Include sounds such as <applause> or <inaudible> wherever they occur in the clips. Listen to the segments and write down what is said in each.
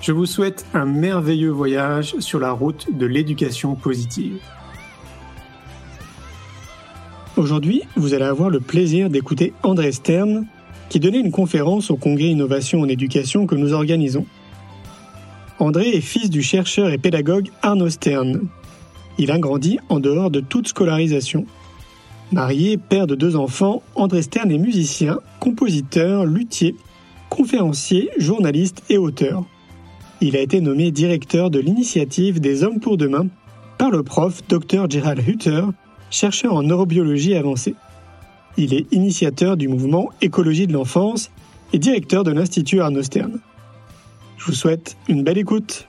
Je vous souhaite un merveilleux voyage sur la route de l'éducation positive. Aujourd'hui, vous allez avoir le plaisir d'écouter André Stern, qui donnait une conférence au Congrès Innovation en éducation que nous organisons. André est fils du chercheur et pédagogue Arnaud Stern. Il a grandi en dehors de toute scolarisation. Marié, père de deux enfants, André Stern est musicien, compositeur, luthier, conférencier, journaliste et auteur. Il a été nommé directeur de l'initiative des Hommes pour demain par le prof Dr Gerald Hutter, chercheur en neurobiologie avancée. Il est initiateur du mouvement Écologie de l'enfance et directeur de l'Institut Arnaud Stern. Je vous souhaite une belle écoute.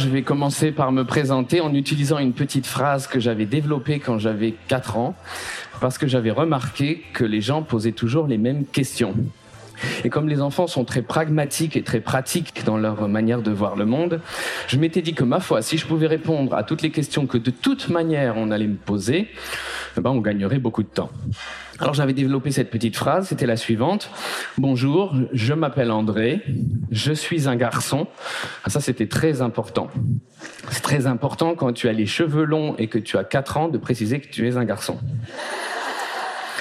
Je vais commencer par me présenter en utilisant une petite phrase que j'avais développée quand j'avais 4 ans, parce que j'avais remarqué que les gens posaient toujours les mêmes questions. Et comme les enfants sont très pragmatiques et très pratiques dans leur manière de voir le monde, je m'étais dit que ma foi, si je pouvais répondre à toutes les questions que de toute manière on allait me poser, eh ben on gagnerait beaucoup de temps. Alors j'avais développé cette petite phrase, c'était la suivante. Bonjour, je m'appelle André, je suis un garçon. Ah, ça c'était très important. C'est très important quand tu as les cheveux longs et que tu as 4 ans de préciser que tu es un garçon.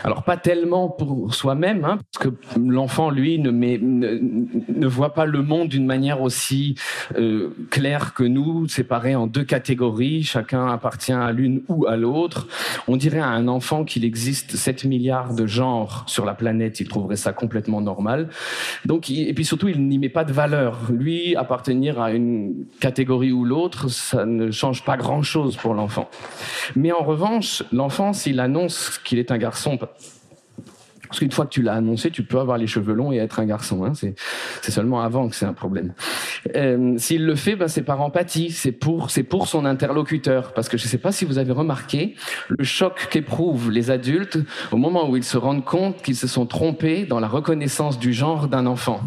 Alors pas tellement pour soi-même, hein, parce que l'enfant, lui, ne, met, ne, voit pas le monde d'une manière aussi euh, claire que nous, séparés en deux catégories, chacun appartient à l'une ou à l'autre. On dirait à un enfant qu'il existe 7 milliards de genres sur la planète, il trouverait ça complètement normal. Donc, et puis surtout, il n'y met pas de valeur. Lui, appartenir à une catégorie ou l'autre, ça ne change pas grand-chose pour l'enfant. Mais en revanche, l'enfant, s'il annonce qu'il est un garçon parce qu'une fois que tu l'as annoncé, tu peux avoir les cheveux longs et être un garçon. Hein. C'est seulement avant que c'est un problème. Euh, S'il le fait, ben, c'est par empathie, c'est pour, c'est pour son interlocuteur. Parce que je ne sais pas si vous avez remarqué le choc qu'éprouvent les adultes au moment où ils se rendent compte qu'ils se sont trompés dans la reconnaissance du genre d'un enfant.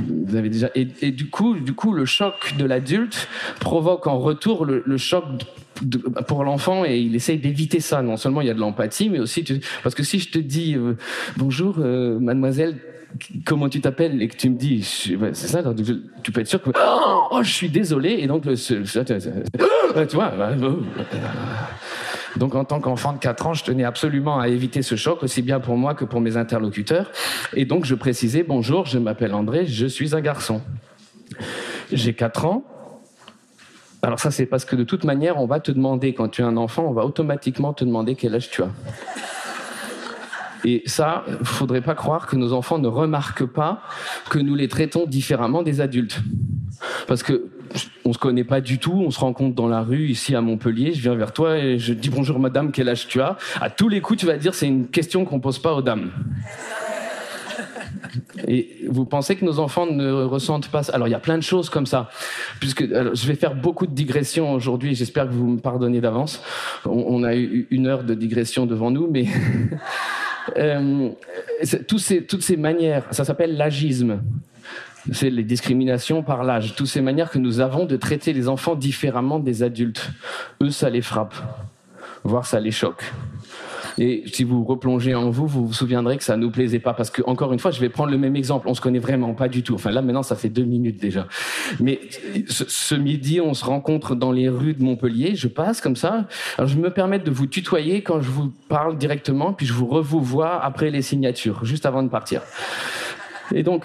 Vous avez déjà et, et, du coup, du coup, le choc de l'adulte provoque en retour le, le choc pour l'enfant et il essaye d'éviter ça. Non seulement il y a de l'empathie, mais aussi tu, parce que si je te dis euh, bonjour, euh, mademoiselle, comment tu t'appelles? Et que tu me dis c'est ça, tu peux être sûr que oh, je suis désolé et donc le, tu vois. Donc en tant qu'enfant de 4 ans, je tenais absolument à éviter ce choc, aussi bien pour moi que pour mes interlocuteurs. Et donc je précisais, bonjour, je m'appelle André, je suis un garçon. J'ai 4 ans, alors ça, c'est parce que de toute manière, on va te demander, quand tu es un enfant, on va automatiquement te demander quel âge tu as. Et ça, il faudrait pas croire que nos enfants ne remarquent pas que nous les traitons différemment des adultes. Parce que on se connaît pas du tout, on se rencontre dans la rue ici à Montpellier, je viens vers toi et je dis bonjour madame, quel âge tu as? À tous les coups, tu vas dire c'est une question qu'on pose pas aux dames. Et vous pensez que nos enfants ne ressentent pas ça? Alors il y a plein de choses comme ça. Puisque je vais faire beaucoup de digressions aujourd'hui. J'espère que vous me pardonnez d'avance. On, a eu une heure de digression devant nous, mais <laughs> euh, toutes ces manières, ça s'appelle l'agisme. C'est les discriminations par l'âge. Toutes ces manières que nous avons de traiter les enfants différemment des adultes. Eux, ça les frappe, voire ça les choque. Et si vous replongez en vous, vous vous souviendrez que ça nous plaisait pas parce que encore une fois, je vais prendre le même exemple. On se connaît vraiment pas du tout. Enfin là maintenant, ça fait deux minutes déjà. Mais ce, midi, on se rencontre dans les rues de Montpellier. Je passe comme ça. Alors je me permets de vous tutoyer quand je vous parle directement, puis je vous revois après les signatures, juste avant de partir. Et donc,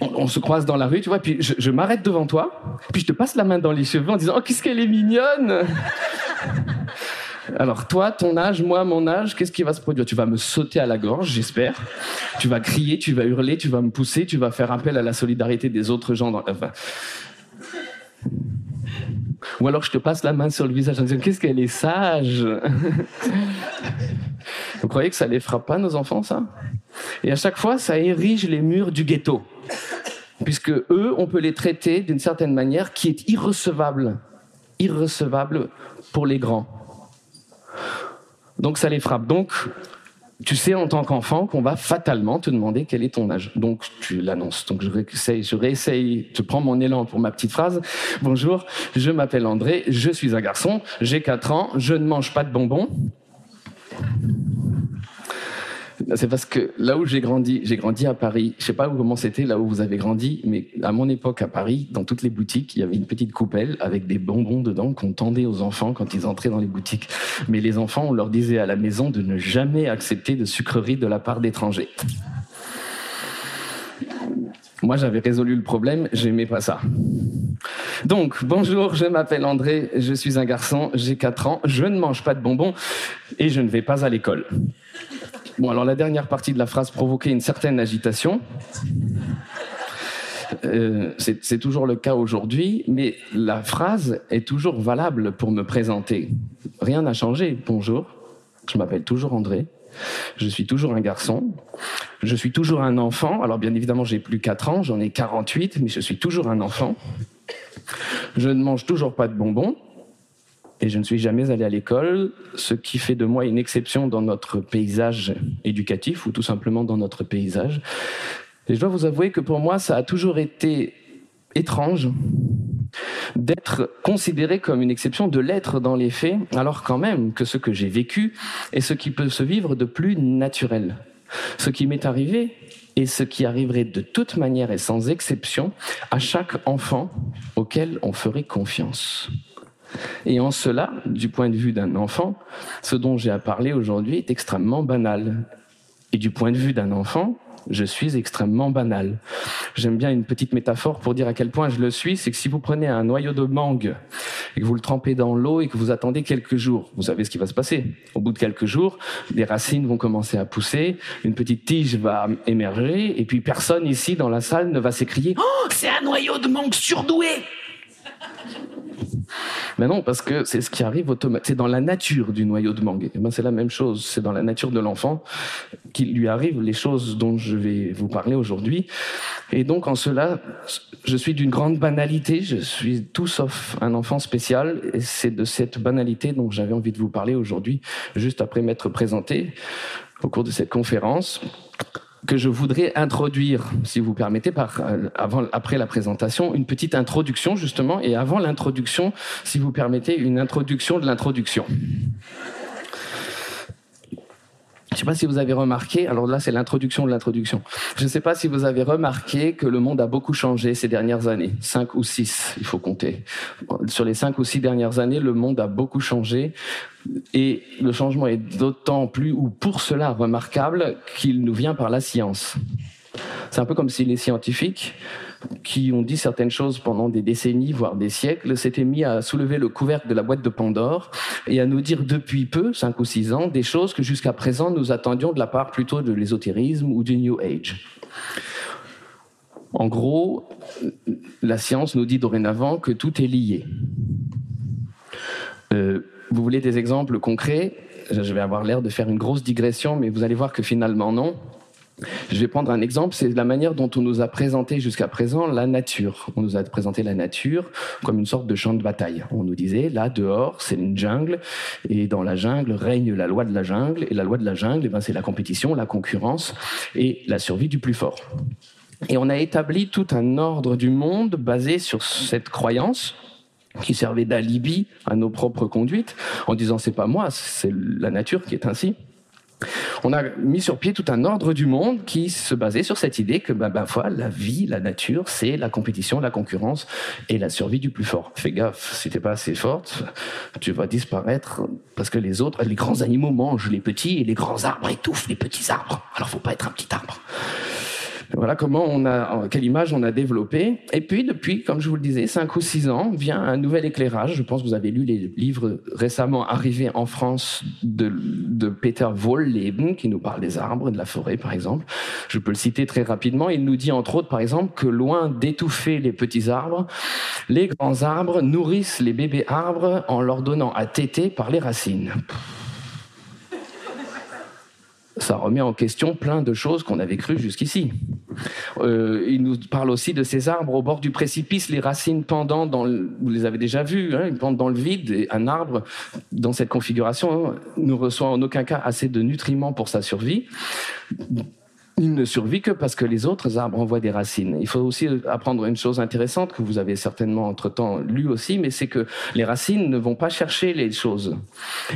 on, se croise dans la rue, tu vois, puis je, m'arrête devant toi, puis je te passe la main dans les cheveux en disant Oh, qu'est-ce qu'elle est mignonne! Alors toi, ton âge, moi, mon âge, qu'est-ce qui va se produire? Tu vas me sauter à la gorge, j'espère. Tu vas crier, tu vas hurler, tu vas me pousser, tu vas faire appel à la solidarité des autres gens. Dans... Enfin... Ou alors je te passe la main sur le visage en disant Qu'est-ce qu'elle est sage! Vous croyez que ça les frappe pas, nos enfants, ça? Et à chaque fois, ça érige les murs du ghetto puisque eux, on peut les traiter d'une certaine manière qui est irrecevable, irrecevable pour les grands. Donc ça les frappe. Donc, tu sais en tant qu'enfant qu'on va fatalement te demander quel est ton âge. Donc tu l'annonces. Donc je réessaye, je réessaye, je prends mon élan pour ma petite phrase. Bonjour, je m'appelle André, je suis un garçon, j'ai 4 ans, je ne mange pas de bonbons. C'est parce que là où j'ai grandi, j'ai grandi à Paris. Je sais pas comment c'était là où vous avez grandi, mais à mon époque à Paris, dans toutes les boutiques, il y avait une petite coupelle avec des bonbons dedans qu'on tendait aux enfants quand ils entraient dans les boutiques. Mais les enfants, on leur disait à la maison de ne jamais accepter de sucreries de la part d'étrangers. Moi, j'avais résolu le problème, j'aimais pas ça. Donc, bonjour, je m'appelle André, je suis un garçon, j'ai 4 ans, je ne mange pas de bonbons et je ne vais pas à l'école. Bon, alors la dernière partie de la phrase provoquait une certaine agitation. Euh, c'est toujours le cas aujourd'hui, mais la phrase est toujours valable pour me présenter. Rien n'a changé. Bonjour, je m'appelle toujours André. Je suis toujours un garçon. Je suis toujours un enfant. Alors bien évidemment, j'ai plus 4 ans, j'en ai 48, mais je suis toujours un enfant. Je ne mange toujours pas de bonbons et je ne suis jamais allé à l'école, ce qui fait de moi une exception dans notre paysage éducatif ou tout simplement dans notre paysage. Et je dois vous avouer que pour moi, ça a toujours été étrange d'être considéré comme une exception, de l'être dans les faits, alors quand même que ce que j'ai vécu est ce qui peut se vivre de plus naturel. Ce qui m'est arrivé et ce qui arriverait de toute manière et sans exception à chaque enfant auquel on ferait confiance. Et en cela, du point de vue d'un enfant, ce dont j'ai à parler aujourd'hui est extrêmement banal. Et du point de vue d'un enfant, je suis extrêmement banal. J'aime bien une petite métaphore pour dire à quel point je le suis, c'est que si vous prenez un noyau de mangue et que vous le trempez dans l'eau et que vous attendez quelques jours, vous savez ce qui va se passer. Au bout de quelques jours, des racines vont commencer à pousser, une petite tige va émerger et puis personne ici dans la salle ne va s'écrier "Oh, c'est un noyau de mangue surdoué!" Mais non, parce que c'est ce qui arrive automatiquement. C'est dans la nature du noyau de mangue. Eh ben, c'est la même chose. C'est dans la nature de l'enfant qu'il lui arrive les choses dont je vais vous parler aujourd'hui. Et donc, en cela, je suis d'une grande banalité. Je suis tout sauf un enfant spécial. Et c'est de cette banalité dont j'avais envie de vous parler aujourd'hui, juste après m'être présenté au cours de cette conférence que je voudrais introduire, si vous permettez, par, euh, avant, après la présentation, une petite introduction justement, et avant l'introduction, si vous permettez, une introduction de l'introduction. Je ne sais pas si vous avez remarqué, alors là c'est l'introduction de l'introduction. Je ne sais pas si vous avez remarqué que le monde a beaucoup changé ces dernières années, cinq ou six, il faut compter. Sur les cinq ou six dernières années, le monde a beaucoup changé et le changement est d'autant plus ou pour cela remarquable qu'il nous vient par la science. C'est un peu comme si les scientifiques qui ont dit certaines choses pendant des décennies, voire des siècles, s'étaient mis à soulever le couvercle de la boîte de Pandore et à nous dire depuis peu, cinq ou six ans, des choses que jusqu'à présent nous attendions de la part plutôt de l'ésotérisme ou du New Age. En gros, la science nous dit dorénavant que tout est lié. Euh, vous voulez des exemples concrets? Je vais avoir l'air de faire une grosse digression, mais vous allez voir que finalement non. Je vais prendre un exemple, c'est la manière dont on nous a présenté jusqu'à présent la nature. On nous a présenté la nature comme une sorte de champ de bataille. On nous disait, là, dehors, c'est une jungle, et dans la jungle règne la loi de la jungle, et la loi de la jungle, eh ben, c'est la compétition, la concurrence et la survie du plus fort. Et on a établi tout un ordre du monde basé sur cette croyance qui servait d'alibi à nos propres conduites, en disant c'est pas moi, c'est la nature qui est ainsi. On a mis sur pied tout un ordre du monde qui se basait sur cette idée que bah, bah, la vie, la nature, c'est la compétition, la concurrence et la survie du plus fort. Fais gaffe, si t'es pas assez forte, tu vas disparaître parce que les autres, les grands animaux mangent les petits et les grands arbres étouffent les petits arbres. Alors faut pas être un petit arbre. Voilà comment on a, quelle image on a développé. Et puis, depuis, comme je vous le disais, 5 ou 6 ans, vient un nouvel éclairage. Je pense que vous avez lu les livres récemment arrivés en France de, Peter Wohlleben, qui nous parle des arbres, de la forêt, par exemple. Je peux le citer très rapidement. Il nous dit, entre autres, par exemple, que loin d'étouffer les petits arbres, les grands arbres nourrissent les bébés arbres en leur donnant à téter par les racines ça remet en question plein de choses qu'on avait crues jusqu'ici. Euh, il nous parle aussi de ces arbres au bord du précipice, les racines pendant dans le, vous les avez déjà hein, ils pendent dans le vide. Un arbre dans cette configuration hein, ne reçoit en aucun cas assez de nutriments pour sa survie il ne survit que parce que les autres arbres envoient des racines. Il faut aussi apprendre une chose intéressante que vous avez certainement entre-temps lu aussi, mais c'est que les racines ne vont pas chercher les choses.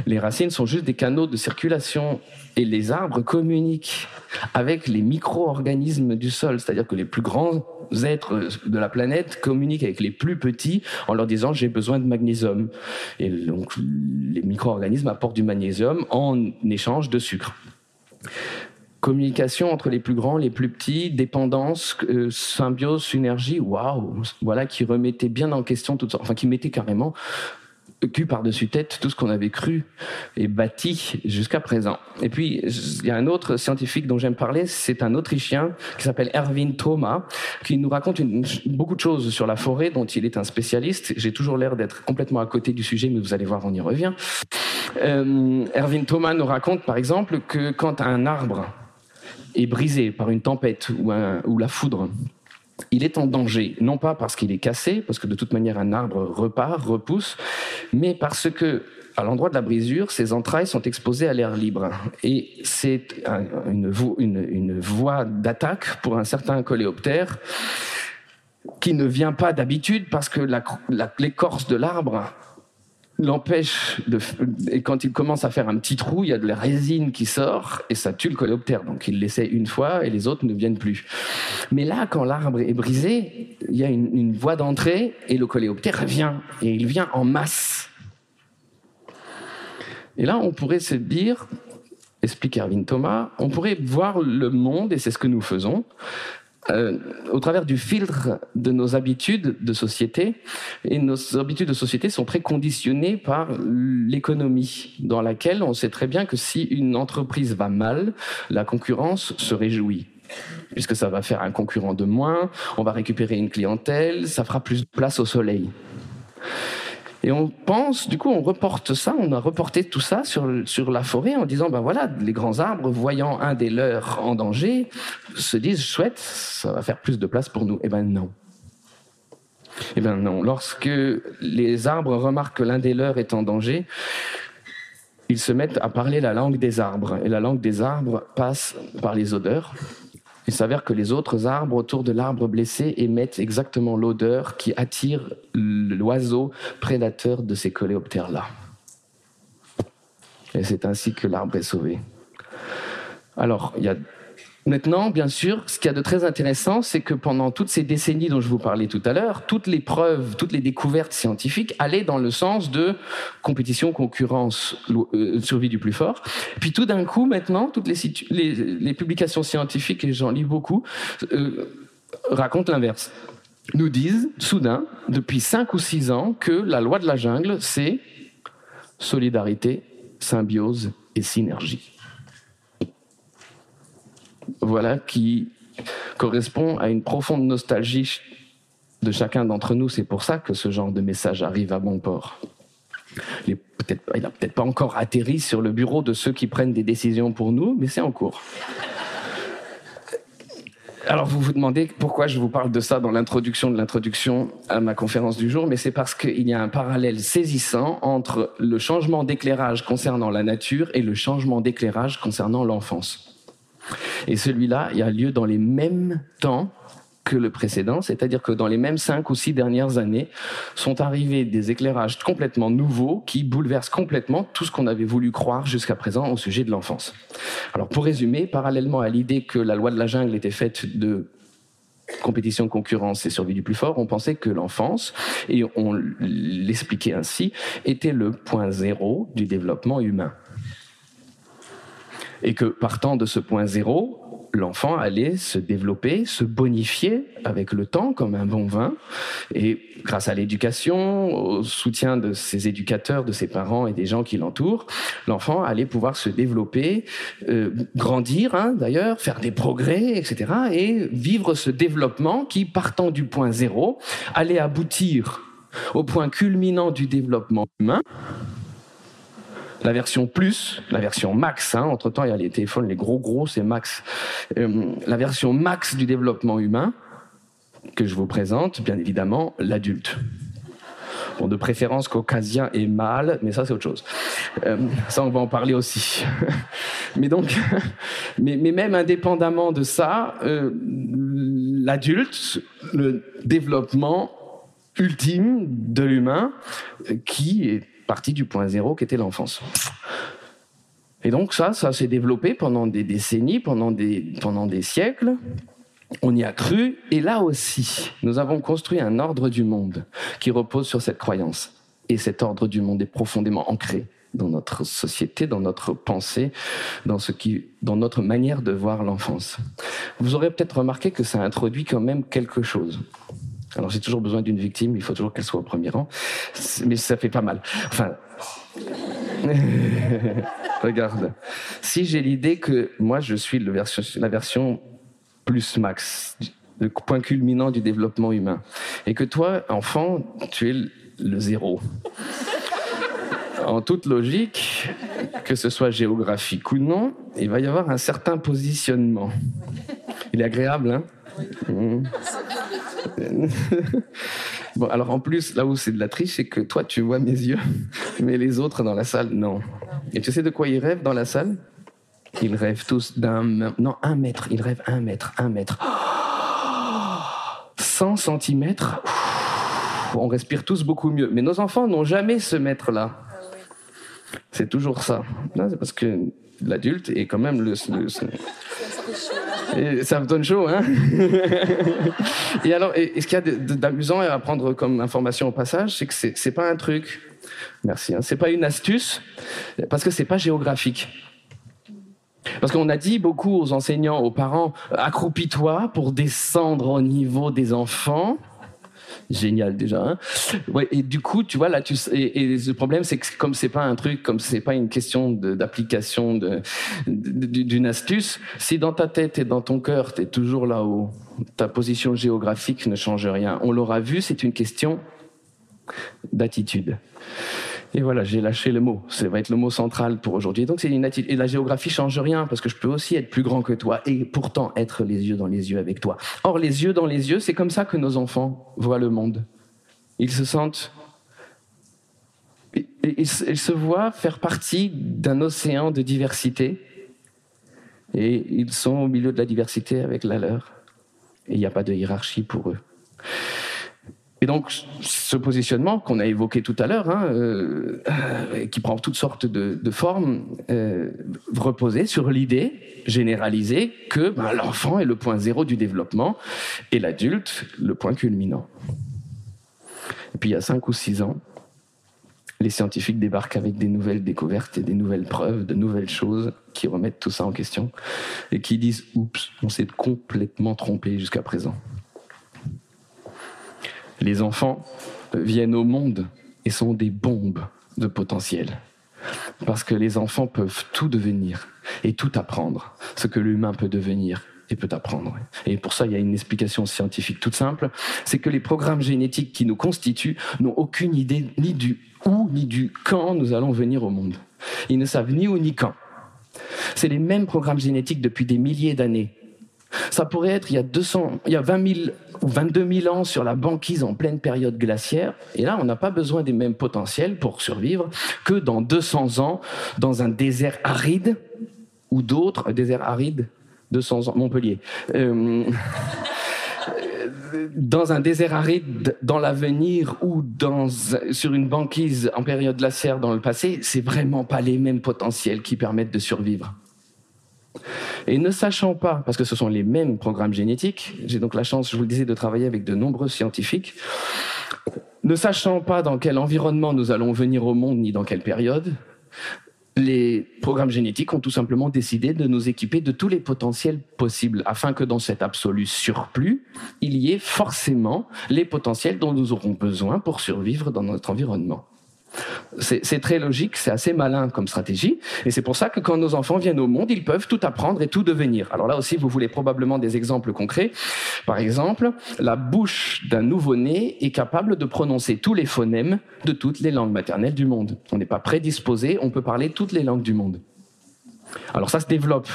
Les racines sont juste des canaux de circulation et les arbres communiquent avec les micro-organismes du sol, c'est-à-dire que les plus grands êtres de la planète communiquent avec les plus petits en leur disant j'ai besoin de magnésium. Et donc les micro-organismes apportent du magnésium en échange de sucre communication entre les plus grands, les plus petits, dépendance, euh, symbiose, synergie, waouh, voilà, qui remettait bien en question tout ça, enfin qui mettait carrément cul par-dessus tête tout ce qu'on avait cru et bâti jusqu'à présent. Et puis, il y a un autre scientifique dont j'aime parler, c'est un Autrichien qui s'appelle Erwin Thoma, qui nous raconte beaucoup de choses sur la forêt dont il est un spécialiste. J'ai toujours l'air d'être complètement à côté du sujet, mais vous allez voir, on y revient. Euh, Erwin Thoma nous raconte, par exemple, que quand un arbre est brisé par une tempête ou, la foudre, il est en danger, non pas parce qu'il est cassé, parce que de toute manière un arbre repart, repousse, mais parce que à l'endroit de la brisure, ses entrailles sont exposées à l'air libre. Et c'est une, voie d'attaque pour un certain coléoptère qui ne vient pas d'habitude parce que l'écorce de l'arbre l'empêche de. Et quand il commence à faire un petit trou, il y a de la résine qui sort et ça tue le coléoptère. Donc il l'essaie une fois et les autres ne viennent plus. Mais là, quand l'arbre est brisé, il y a une, une voie d'entrée et le coléoptère vient et il vient en masse. Et là, on pourrait se dire, explique Erwin Thomas, on pourrait voir le monde, et c'est ce que nous faisons, euh, au travers du filtre de nos habitudes de société. Et nos habitudes de société sont très conditionnées par l'économie, dans laquelle on sait très bien que si une entreprise va mal, la concurrence se réjouit puisque ça va faire un concurrent de moins, on va récupérer une clientèle, ça fera plus de place au soleil. Et on pense, du coup, on reporte ça, on a reporté tout ça sur, sur la forêt en disant, ben voilà, les grands arbres, voyant un des leurs en danger, se disent, chouette, ça va faire plus de place pour nous. Eh ben non. Eh ben non. Lorsque les arbres remarquent que l'un des leurs est en danger, ils se mettent à parler la langue des arbres. Et la langue des arbres passe par les odeurs. Il s'avère que les autres arbres autour de l'arbre blessé émettent exactement l'odeur qui attire l'oiseau prédateur de ces coléoptères-là. Et c'est ainsi que l'arbre est sauvé. Alors, il y a Maintenant, bien sûr, ce qu'il y a de très intéressant, c'est que pendant toutes ces décennies dont je vous parlais tout à l'heure, toutes les preuves, toutes les découvertes scientifiques allaient dans le sens de compétition, concurrence, euh, survie du plus fort. Puis tout d'un coup, maintenant, toutes les, publications scientifiques, et j'en lis beaucoup, euh, racontent l'inverse. Nous disent, soudain, depuis cinq ou six ans, que la loi de la jungle, c'est solidarité, symbiose et synergie voilà, qui correspond à une profonde nostalgie de chacun d'entre nous. C'est pour ça que ce genre de message arrive à bon port. Il n'a peut-être pas encore atterri sur le bureau de ceux qui prennent des décisions pour nous, mais c'est en cours. Alors vous vous demandez pourquoi je vous parle de ça dans l'introduction de l'introduction à ma conférence du jour, mais c'est parce qu'il y a un parallèle saisissant entre le changement d'éclairage concernant la nature et le changement d'éclairage concernant l'enfance. Et celui-là, il a lieu dans les mêmes temps que le précédent, c'est-à-dire que dans les mêmes cinq ou six dernières années sont arrivés des éclairages complètement nouveaux qui bouleversent complètement tout ce qu'on avait voulu croire jusqu'à présent au sujet de l'enfance. Alors pour résumer, parallèlement à l'idée que la loi de la jungle était faite de compétition, concurrence et survie du plus fort, on pensait que l'enfance, et on l'expliquait ainsi, était le point zéro du développement humain et que partant de ce point zéro, l'enfant allait se développer, se bonifier avec le temps comme un bon vin. Et grâce à l'éducation, au soutien de ses éducateurs, de ses parents et des gens qui l'entourent, l'enfant allait pouvoir se développer, euh, grandir hein, d'ailleurs, faire des progrès, etc. Et vivre ce développement qui, partant du point zéro, allait aboutir au point culminant du développement humain, la version plus, la version max, hein, entre-temps il y a les téléphones, les gros gros, c'est max, euh, la version max du développement humain, que je vous présente, bien évidemment, l'adulte. Bon, de préférence caucasien et mâle, mais ça c'est autre chose. Euh, ça on va en parler aussi. <laughs> mais donc, <laughs> mais, mais, même indépendamment de ça, euh, l'adulte, le développement ultime de l'humain, qui est partie du point zéro qu'était l'enfance. Et donc ça, ça s'est développé pendant des décennies, pendant des, pendant des siècles. On y a cru, et là aussi, nous avons construit un ordre du monde qui repose sur cette croyance. Et cet ordre du monde est profondément ancré dans notre société, dans notre pensée, dans, ce qui, dans notre manière de voir l'enfance. Vous aurez peut-être remarqué que ça introduit quand même quelque chose. Alors j'ai toujours besoin d'une victime, il faut toujours qu'elle soit au premier rang, mais ça fait pas mal. Enfin, <laughs> regarde, si j'ai l'idée que moi je suis le version, la version plus max, le point culminant du développement humain, et que toi, enfant, tu es le zéro. En toute logique, que ce soit géographique ou non, il va y avoir un certain positionnement. Il est agréable, hein? Mmh. <laughs> bon, alors en plus, là où c'est de la triche, c'est que toi, tu vois mes yeux, <laughs> mais les autres dans la salle, non. Et tu sais de quoi ils rêvent dans la salle? Ils rêvent tous d'un... Non, un mètre. Ils rêvent un mètre, un mètre. <gasps> 100 centimètres? On respire tous beaucoup mieux. Mais nos enfants n'ont jamais ce mètre-là. C'est toujours ça. C'est parce que l'adulte est quand même le, ça me donne chaud, hein. <laughs> Et alors, et, ce qu'il y a d'amusant à prendre comme information au passage, c'est que c'est pas un truc, merci, hein, c'est pas une astuce, parce que c'est pas géographique. Parce qu'on a dit beaucoup aux enseignants, aux parents, accroupis-toi pour descendre au niveau des enfants génial déjà. Hein ouais, et du coup, tu vois là, tu et, et le problème c'est que comme c'est pas un truc, comme c'est pas une question d'application d'une astuce, si dans ta tête et dans ton cœur tu es toujours là-haut, ta position géographique ne change rien. On l'aura vu, c'est une question d'attitude. Et voilà, j'ai lâché le mot. Ça va être le mot central pour aujourd'hui. Donc c'est une attitude. Et la géographie change rien parce que je peux aussi être plus grand que toi et pourtant être les yeux dans les yeux avec toi. Or, les yeux dans les yeux, c'est comme ça que nos enfants voient le monde. Ils se sentent ils se voient faire partie d'un océan de diversité et ils sont au milieu de la diversité avec la leur. Et il n'y a pas de hiérarchie pour eux. Et donc, ce positionnement qu'on a évoqué tout à l'heure, hein, euh, qui prend toutes sortes de, de formes, euh, reposait sur l'idée généralisée que ben, l'enfant est le point zéro du développement et l'adulte le point culminant. Et puis, il y a cinq ou six ans, les scientifiques débarquent avec des nouvelles découvertes et des nouvelles preuves, de nouvelles choses qui remettent tout ça en question et qui disent Oups, on s'est complètement trompé jusqu'à présent. Les enfants viennent au monde et sont des bombes de potentiel. Parce que les enfants peuvent tout devenir et tout apprendre, ce que l'humain peut devenir et peut apprendre. Et pour ça, il y a une explication scientifique toute simple, c'est que les programmes génétiques qui nous constituent n'ont aucune idée ni du où ni du quand nous allons venir au monde. Ils ne savent ni où ni quand. C'est les mêmes programmes génétiques depuis des milliers d'années ça pourrait être il y a 200, il y a 20 000 ou 22 000 ans sur la banquise en pleine période glaciaire. Et là, on n'a pas besoin des mêmes potentiels pour survivre que dans 200 ans dans un désert aride ou d'autres, un désert aride, 200 ans, Montpellier. Euh, <laughs> dans un désert aride dans l'avenir ou dans, sur une banquise en période glaciaire dans le passé, c'est vraiment pas les mêmes potentiels qui permettent de survivre. Et ne sachant pas, parce que ce sont les mêmes programmes génétiques, j'ai donc la chance, je vous le disais, de travailler avec de nombreux scientifiques, ne sachant pas dans quel environnement nous allons venir au monde ni dans quelle période, les programmes génétiques ont tout simplement décidé de nous équiper de tous les potentiels possibles, afin que dans cet absolu surplus, il y ait forcément les potentiels dont nous aurons besoin pour survivre dans notre environnement. C'est très logique, c'est assez malin comme stratégie, et c'est pour ça que quand nos enfants viennent au monde, ils peuvent tout apprendre et tout devenir. Alors là aussi, vous voulez probablement des exemples concrets. Par exemple, la bouche d'un nouveau-né est capable de prononcer tous les phonèmes de toutes les langues maternelles du monde. On n'est pas prédisposé, on peut parler toutes les langues du monde. Alors ça se développe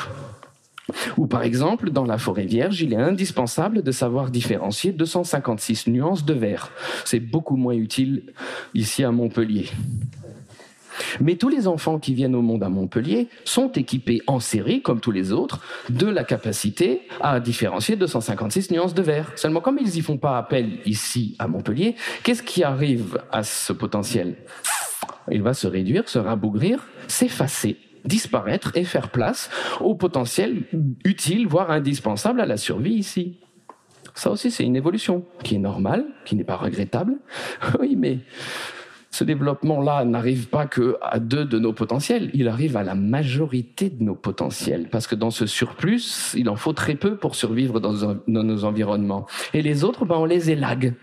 ou par exemple, dans la forêt vierge, il est indispensable de savoir différencier 256 nuances de vert. C'est beaucoup moins utile ici à Montpellier. Mais tous les enfants qui viennent au monde à Montpellier sont équipés en série, comme tous les autres, de la capacité à différencier 256 nuances de vert. Seulement, comme ils n'y font pas appel ici à Montpellier, qu'est-ce qui arrive à ce potentiel? Il va se réduire, se rabougrir, s'effacer disparaître et faire place au potentiel utile, voire indispensable à la survie ici. Ça aussi, c'est une évolution qui est normale, qui n'est pas regrettable. <laughs> Oui, mais ce développement-là n'arrive pas que à deux de nos potentiels, il arrive à la majorité de nos potentiels, parce que dans ce surplus, il en faut très peu pour survivre dans, nos environnements. Et les autres, ben, on les élague.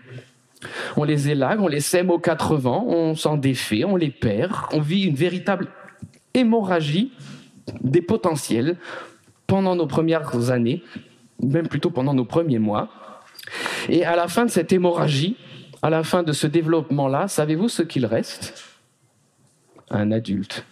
On les élague, on les sème aux quatre vents, on s'en défait, on les perd, on vit une véritable hémorragie des potentiels pendant nos premières années, même plutôt pendant nos premiers mois. Et à la fin de cette hémorragie, à la fin de ce développement-là, savez-vous ce qu'il reste? Un adulte.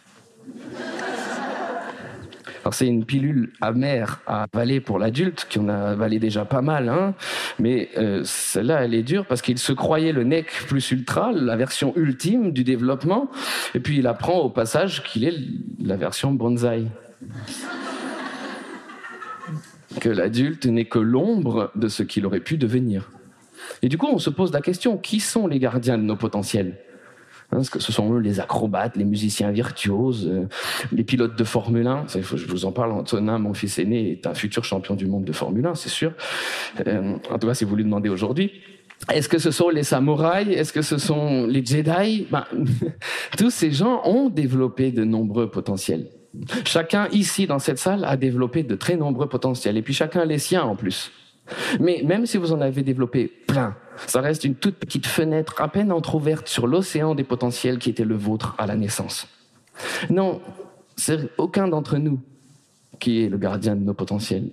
C'est une pilule amère à avaler pour l'adulte, qui en a avalé déjà pas mal, hein mais euh, celle-là, elle est dure parce qu'il se croyait le nec plus ultra, la version ultime du développement, et puis il apprend au passage qu'il est la version bonsaï. que l'adulte n'est que l'ombre de ce qu'il aurait pu devenir. Et du coup, on se pose la question, qui sont les gardiens de nos potentiels? Hein, ce sont eux les acrobates, les musiciens virtuoses, euh, les pilotes de Formule 1. je vous en parle, Antonin, mon fils aîné, est un futur champion du monde de Formule 1, c'est sûr. Euh, en tout cas, si vous lui demandez aujourd'hui. Est-ce que ce sont les samouraïs? Est-ce que ce sont les Jedi? Ben, <laughs> Tous ces gens ont développé de nombreux potentiels. Chacun ici dans cette salle a développé de très nombreux potentiels, et puis chacun les siens en plus. Mais même si vous en avez développé plein, ça reste une toute petite fenêtre à peine entr'ouverte sur l'océan des potentiels qui était le vôtre à la naissance. Non, c'est aucun d'entre nous qui est le gardien de nos potentiels.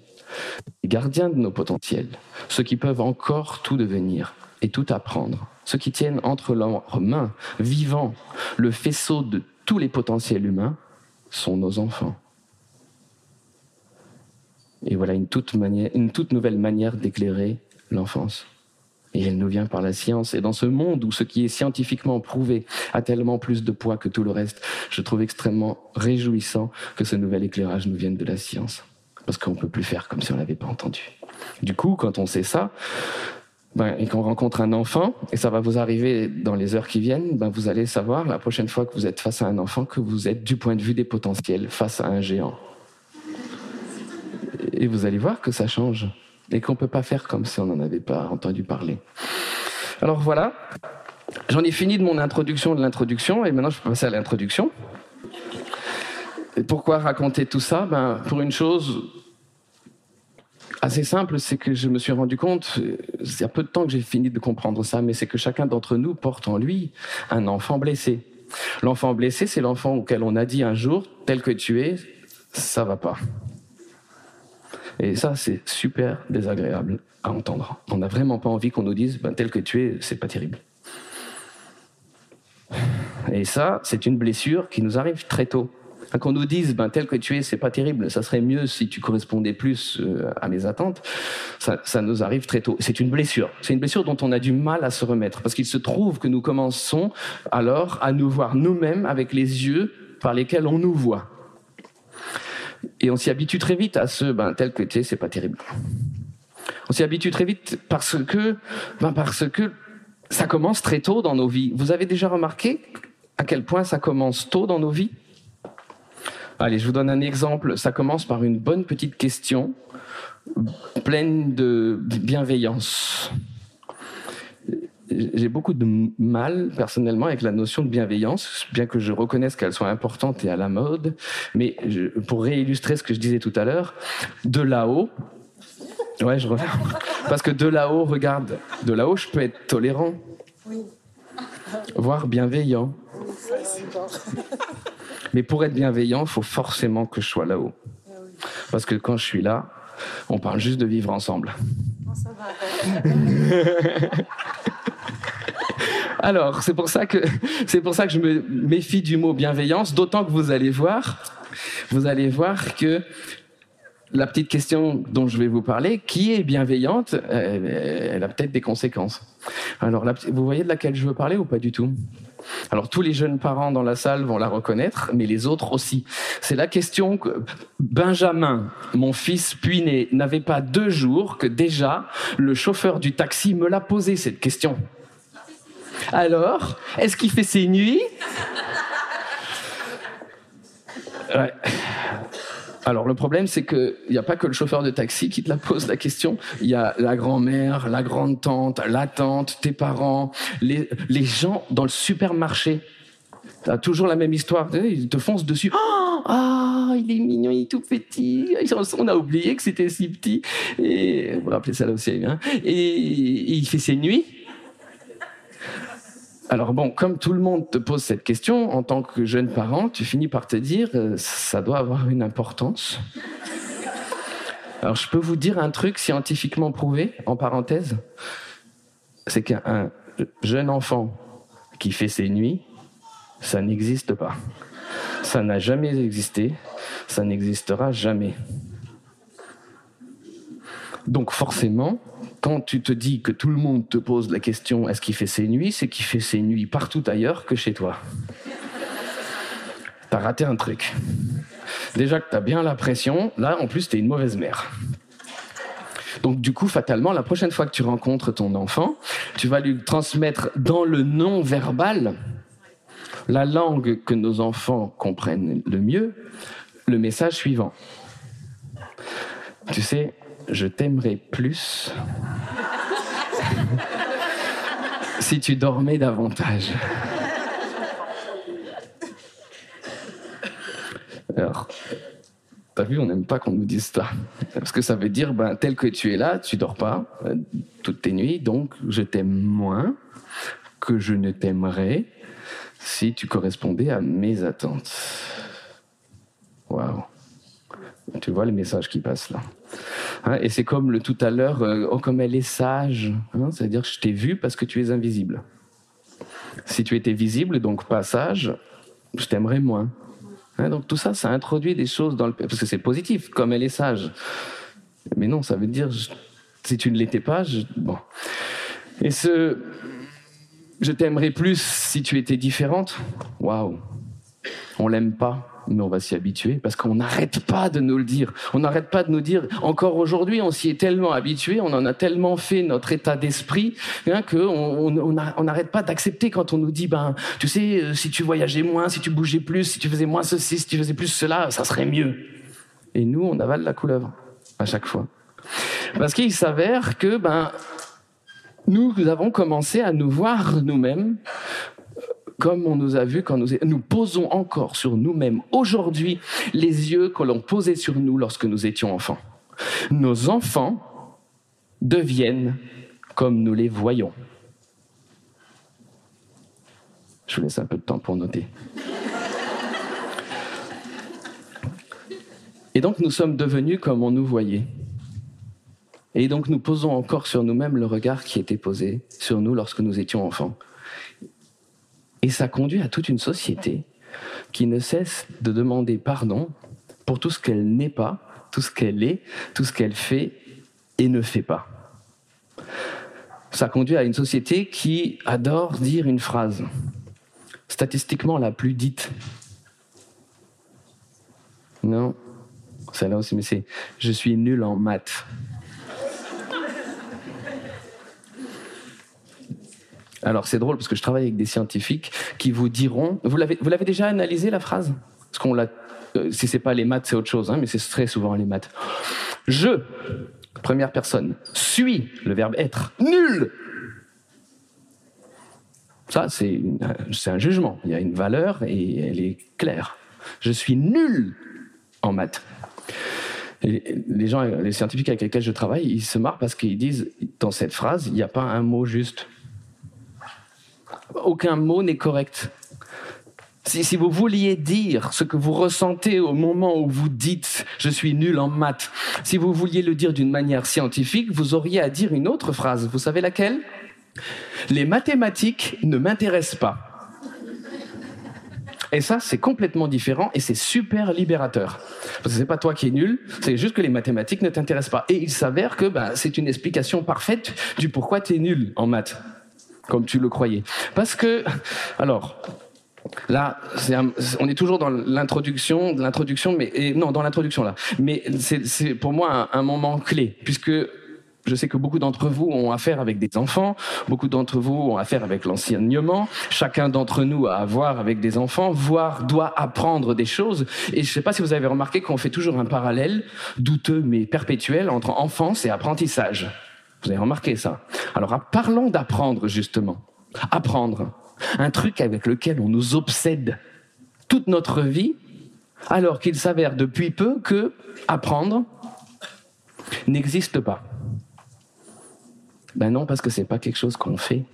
Les gardiens de nos potentiels, ceux qui peuvent encore tout devenir et tout apprendre, ceux qui tiennent entre leurs mains, vivant, le faisceau de tous les potentiels humains, sont nos enfants. Et voilà une toute, nouvelle manière d'éclairer l'enfance. Et elle nous vient par la science. Et dans ce monde où ce qui est scientifiquement prouvé a tellement plus de poids que tout le reste, je trouve extrêmement réjouissant que ce nouvel éclairage nous vienne de la science. Parce qu'on ne peut plus faire comme si on ne l'avait pas entendu. Du coup, quand on sait ça, ben, et qu'on rencontre un enfant, et ça va vous arriver dans les heures qui viennent, ben, vous allez savoir la prochaine fois que vous êtes face à un enfant que vous êtes du point de vue des potentiels face à un géant. Et vous allez voir que ça change et qu'on ne peut pas faire comme si on n'en avait pas entendu parler. Alors voilà, j'en ai fini de mon introduction de l'introduction et maintenant je peux passer à l'introduction. Pourquoi raconter tout ça? Ben, Pour une chose assez simple, c'est que je me suis rendu compte, c'est un peu de temps que j'ai fini de comprendre ça, mais c'est que chacun d'entre nous porte en lui un enfant blessé. L'enfant blessé, c'est l'enfant auquel on a dit un jour, tel que tu es, ça va pas. Et ça, c'est super désagréable à entendre. On n'a vraiment pas envie qu'on nous dise, ben, tel que tu es, c'est pas terrible. Et ça, c'est une blessure qui nous arrive très tôt. Qu'on nous dise, ben, tel que tu es, c'est pas terrible, ça serait mieux si tu correspondais plus euh, à mes attentes, ça, ça nous arrive très tôt. C'est une blessure. C'est une blessure dont on a du mal à se remettre. Parce qu'il se trouve que nous commençons alors à nous voir nous-mêmes avec les yeux par lesquels on nous voit. Et on s'y habitue très vite à ce, ben, tel que tu es, c'est pas terrible. On s'y habitue très vite parce que, ben, parce que ça commence très tôt dans nos vies. Vous avez déjà remarqué à quel point ça commence tôt dans nos vies? Allez, je vous donne un exemple. Ça commence par une bonne petite question pleine de bienveillance. J'ai beaucoup de mal personnellement avec la notion de bienveillance, bien que je reconnaisse qu'elle soit importante et à la mode. Mais pour réillustrer ce que je disais tout à l'heure, de là-haut, ouais, je reviens, parce que de là-haut, regarde, de là-haut, je peux être tolérant, voire bienveillant. <laughs> Mais pour être bienveillant, il faut forcément que je sois là-haut. Parce que quand je suis là, on parle juste de vivre ensemble. <laughs> Alors, <laughs> c'est pour ça que je me méfie du mot bienveillance, d'autant que vous allez voir, que la petite question dont je vais vous parler, qui est bienveillante, euh, elle a peut-être des conséquences. Alors, vous voyez de laquelle je veux parler ou pas du tout? Alors tous les jeunes parents dans la salle vont la reconnaître, mais les autres aussi. C'est la question que Benjamin, mon fils puis-né, n'avait pas deux jours que déjà le chauffeur du taxi me l'a posé cette question. Alors, est-ce qu'il fait ses nuits? Ouais. Alors le problème, c'est qu'il n'y a pas que le chauffeur de taxi qui te la pose la question. Il y a la grand-mère, la grande-tante, la tante, tes parents, les, les gens dans le supermarché. T'as toujours la même histoire. Ils te foncent dessus. Oh, ah, il est mignon, il est tout petit. On a oublié que c'était si petit. Et vous vous rappelez ça là aussi. Hein et il fait ses nuits. Alors bon, comme tout le monde te pose cette question, en tant que jeune parent, tu finis par te dire, euh, ça doit avoir une importance. Alors je peux vous dire un truc scientifiquement prouvé, en parenthèse, c'est qu'un jeune enfant qui fait ses nuits, ça n'existe pas. Ça n'a jamais existé, ça n'existera jamais. Donc forcément, quand tu te dis que tout le monde te pose la question est-ce qu'il fait ses nuits, c'est qu'il fait ses nuits partout ailleurs que chez toi. T'as raté un truc. Déjà que t'as bien la pression, là en plus t'es une mauvaise mère. Donc du coup, fatalement, la prochaine fois que tu rencontres ton enfant, tu vas lui transmettre dans le non-verbal, la langue que nos enfants comprennent le mieux, le message suivant. Tu sais, je t'aimerais plus si tu dormais davantage. Alors, t'as vu, on n'aime pas qu'on nous dise ça. Parce que ça veut dire, ben, tel que tu es là, tu dors pas euh, toutes tes nuits, donc je t'aime moins que je ne t'aimerais si tu correspondais à mes attentes. Waouh. Tu vois le message qui passe là. Hein, et c'est comme le tout à l'heure, euh, oh, comme elle est sage. Hein, c'est-à-dire je t'ai vu parce que tu es invisible. Si tu étais visible, donc pas sage, je t'aimerais moins. Hein, donc tout ça, ça introduit des choses dans le... Parce que c'est positif, comme elle est sage. Mais non, ça veut dire, si tu ne l'étais pas, je... bon. Et ce... Je t'aimerais plus si tu étais différente. Waouh. On l'aime pas mais on va s'y habituer parce qu'on n'arrête pas de nous le dire. On n'arrête pas de nous dire, encore aujourd'hui, on s'y est tellement habitué, on en a tellement fait notre état d'esprit hein, qu'on on n'arrête pas d'accepter quand on nous dit, ben, tu sais, euh, si tu voyageais moins, si tu bougeais plus, si tu faisais moins ceci, si tu faisais plus cela, ça serait mieux. Et nous, on avale la couleuvre à chaque fois. Parce qu'il s'avère que, ben, nous avons commencé à nous voir nous-mêmes comme on nous a vu quand nous, nous posons encore sur nous-mêmes aujourd'hui les yeux que l'on posait sur nous lorsque nous étions enfants. Nos enfants deviennent comme nous les voyons. Je vous laisse un peu de temps pour noter. Et donc nous sommes devenus comme on nous voyait. Et donc nous posons encore sur nous-mêmes le regard qui était posé sur nous lorsque nous étions enfants. Et ça conduit à toute une société qui ne cesse de demander pardon pour tout ce qu'elle n'est pas, tout ce qu'elle est, tout ce qu'elle fait et ne fait pas. Ça conduit à une société qui adore dire une phrase, statistiquement la plus dite. Non, celle-là aussi, mais c'est je suis nul en maths. Alors c'est drôle parce que je travaille avec des scientifiques qui vous diront. Vous l'avez, vous l'avez déjà analysé la phrase? Parce qu'on l'a. Euh, si c'est pas les maths, c'est autre chose, hein, mais c'est très souvent les maths. Je, première personne, suis le verbe être, nul. Ça, c'est un jugement. Il y a une valeur et elle est claire. Je suis nul en maths. les gens, les scientifiques avec lesquels je travaille, ils se marrent parce qu'ils disent dans cette phrase, il n'y a pas un mot juste. Aucun mot n'est correct. Si, vous vouliez dire ce que vous ressentez au moment où vous dites je suis nul en maths, si vous vouliez le dire d'une manière scientifique, vous auriez à dire une autre phrase. Vous savez laquelle Les mathématiques ne m'intéressent pas. Et ça, c'est complètement différent et c'est super libérateur. Parce que c'est pas toi qui es nul, c'est juste que les mathématiques ne t'intéressent pas. Et il s'avère que bah, c'est une explication parfaite du pourquoi tu es nul en maths, comme tu le croyais. Parce que, alors, Là, on est toujours dans l'introduction, l'introduction, mais non, dans l'introduction là. Mais c'est pour moi un, moment clé, puisque je sais que beaucoup d'entre vous ont affaire avec des enfants, beaucoup d'entre vous ont affaire avec l'enseignement. Chacun d'entre nous a à voir avec des enfants, voire doit apprendre des choses. Et je ne sais pas si vous avez remarqué qu'on fait toujours un parallèle douteux mais perpétuel entre enfance et apprentissage. Vous avez remarqué ça Alors parlons d'apprendre justement. Apprendre un truc avec lequel on nous obsède toute notre vie, alors qu'il s'avère depuis peu que apprendre n'existe pas. Ben non, parce que c'est pas quelque chose qu'on fait.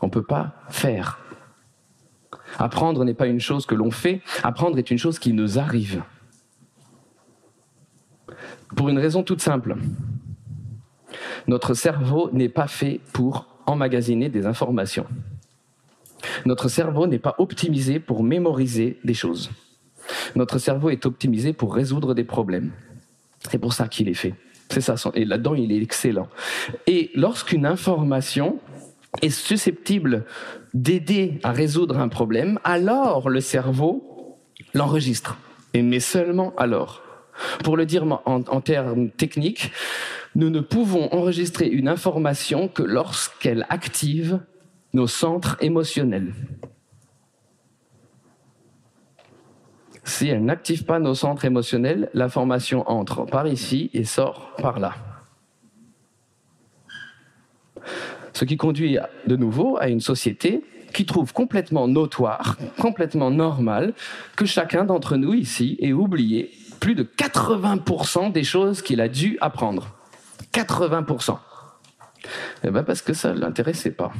On ne peut pas faire. Apprendre n'est pas une chose que l'on fait, apprendre est une chose qui nous arrive. Pour une raison toute simple. Notre cerveau n'est pas fait pour emmagasiner des informations. Notre cerveau n'est pas optimisé pour mémoriser des choses. Notre cerveau est optimisé pour résoudre des problèmes. C'est pour ça qu'il est fait. C'est ça. Et là-dedans, il est excellent. Et lorsqu'une information est susceptible d'aider à résoudre un problème, alors le cerveau l'enregistre. Et mais seulement alors. Pour le dire en termes techniques, nous ne pouvons enregistrer une information que lorsqu'elle active nos centres émotionnels. Si elle n'active pas nos centres émotionnels, l'information entre par ici et sort par là. Ce qui conduit de nouveau à une société qui trouve complètement notoire, complètement normal, que chacun d'entre nous ici ait oublié plus de 80% des choses qu'il a dû apprendre. 80%. Eh ben parce que ça ne l'intéressait pas.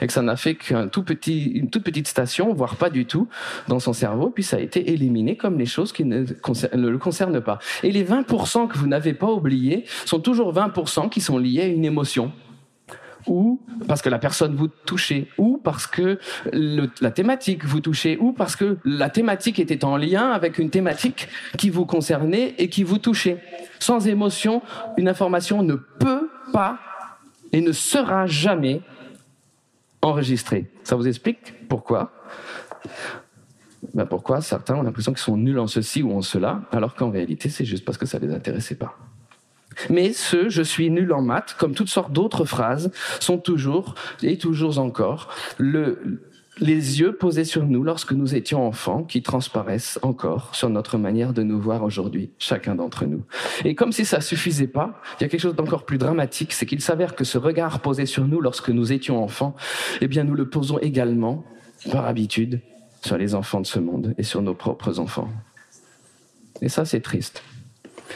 Et que ça n'a fait qu'une toute petite station, voire pas du tout, dans son cerveau, puis ça a été éliminé comme les choses qui ne, ne le concernent pas. Et les 20% que vous n'avez pas oubliés sont toujours 20% qui sont liés à une émotion ou parce que la personne vous touchait, ou parce que la thématique vous touchait, ou parce que la thématique était en lien avec une thématique qui vous concernait et qui vous touchait. Sans émotion, une information ne peut pas et ne sera jamais enregistrée. Ça vous explique pourquoi? Ben Pourquoi certains ont l'impression qu'ils sont nuls en ceci ou en cela, alors qu'en réalité, c'est juste parce que ça ne les intéressait pas. Mais ce je suis nul en maths, comme toutes sortes d'autres phrases, sont toujours et toujours encore le, les yeux posés sur nous lorsque nous étions enfants qui transparaissent encore sur notre manière de nous voir aujourd'hui, chacun d'entre nous. Et comme si ça suffisait pas, il y a quelque chose d'encore plus dramatique, c'est qu'il s'avère que ce regard posé sur nous lorsque nous étions enfants, eh bien nous le posons également, par habitude, sur les enfants de ce monde et sur nos propres enfants. Et ça, c'est triste.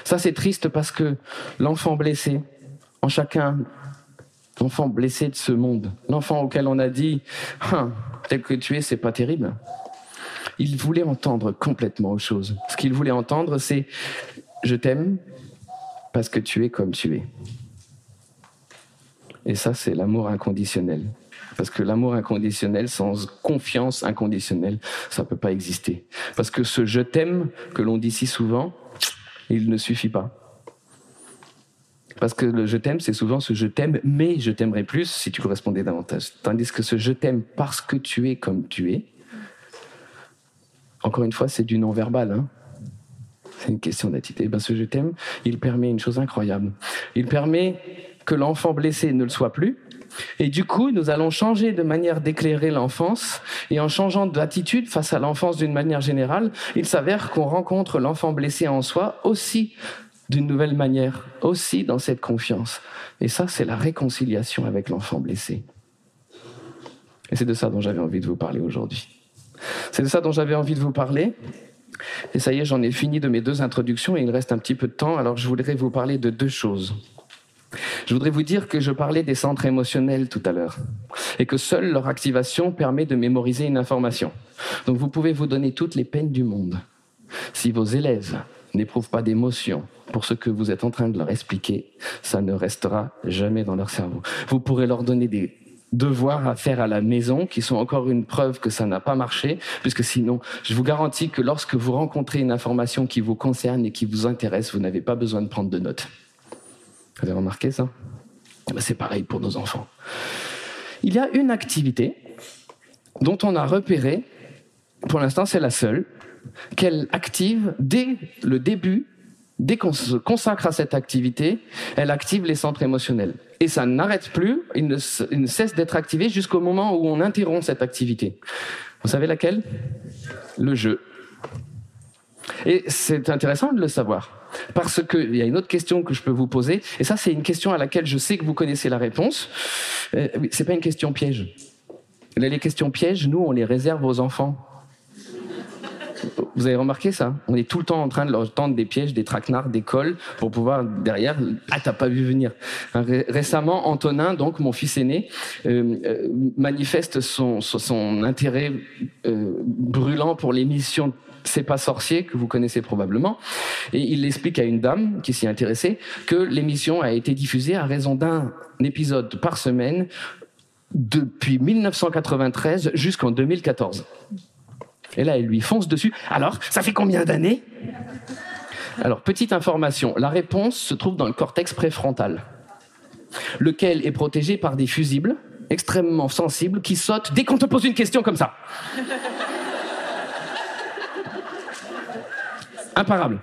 Ça, c'est triste parce que l'enfant blessé, en chacun, l'enfant blessé de ce monde, l'enfant auquel on a dit, hein, tel que tu es, c'est pas terrible. Il voulait entendre complètement autre chose. Ce qu'il voulait entendre, c'est je t'aime parce que tu es comme tu es. Et ça, c'est l'amour inconditionnel. Parce que l'amour inconditionnel, sans confiance inconditionnelle, ça ne peut pas exister. Parce que ce je t'aime que l'on dit si souvent, il ne suffit pas. Parce que le je t'aime, c'est souvent ce je t'aime, mais je t'aimerais plus si tu correspondais davantage. Tandis que ce je t'aime parce que tu es comme tu es, encore une fois, c'est du non-verbal. Hein. c'est une question d'attitude. Ben, ce je t'aime, il permet une chose incroyable. Il permet que l'enfant blessé ne le soit plus, et du coup, nous allons changer de manière d'éclairer l'enfance, et en changeant d'attitude face à l'enfance d'une manière générale, il s'avère qu'on rencontre l'enfant blessé en soi aussi d'une nouvelle manière, aussi dans cette confiance. Et ça, c'est la réconciliation avec l'enfant blessé. Et c'est de ça dont j'avais envie de vous parler aujourd'hui. C'est de ça dont j'avais envie de vous parler. Et ça y est, j'en ai fini de mes deux introductions et il reste un petit peu de temps, alors je voudrais vous parler de deux choses. Je voudrais vous dire que je parlais des centres émotionnels tout à l'heure et que seule leur activation permet de mémoriser une information. Donc vous pouvez vous donner toutes les peines du monde. Si vos élèves n'éprouvent pas d'émotion pour ce que vous êtes en train de leur expliquer, ça ne restera jamais dans leur cerveau. Vous pourrez leur donner des devoirs à faire à la maison qui sont encore une preuve que ça n'a pas marché, puisque sinon, je vous garantis que lorsque vous rencontrez une information qui vous concerne et qui vous intéresse, vous n'avez pas besoin de prendre de notes. Vous avez remarqué ça? Eh ben, C'est pareil pour nos enfants. Il y a une activité dont on a repéré, pour l'instant c'est la seule, qu'elle active dès le début, dès qu'on se consacre à cette activité, elle active les centres émotionnels. Et ça n'arrête plus, il ne, cesse d'être activé jusqu'au moment où on interrompt cette activité. Vous savez laquelle? Le jeu. Et c'est intéressant de le savoir. Parce qu'il y a une autre question que je peux vous poser, et ça c'est une question à laquelle je sais que vous connaissez la réponse. Euh, c'est pas une question piège. Les questions pièges, nous, on les réserve aux enfants. Vous avez remarqué ça? On est tout le temps en train de leur tendre des pièges, des traquenards, des cols pour pouvoir derrière. Ah, t'as pas vu venir. Hein, récemment, Antonin, donc mon fils aîné, euh, euh, manifeste son, intérêt euh, brûlant pour l'émission c'est pas sorcier que vous connaissez probablement et il explique à une dame qui s'y intéressait que l'émission a été diffusée à raison d'un épisode par semaine depuis 1993 jusqu'en 2014. Et là, elle lui fonce dessus. Alors, ça fait combien d'années? Alors, petite information, la réponse se trouve dans le cortex préfrontal, lequel est protégé par des fusibles extrêmement sensibles qui sautent dès qu'on te pose une question comme ça. Imparable.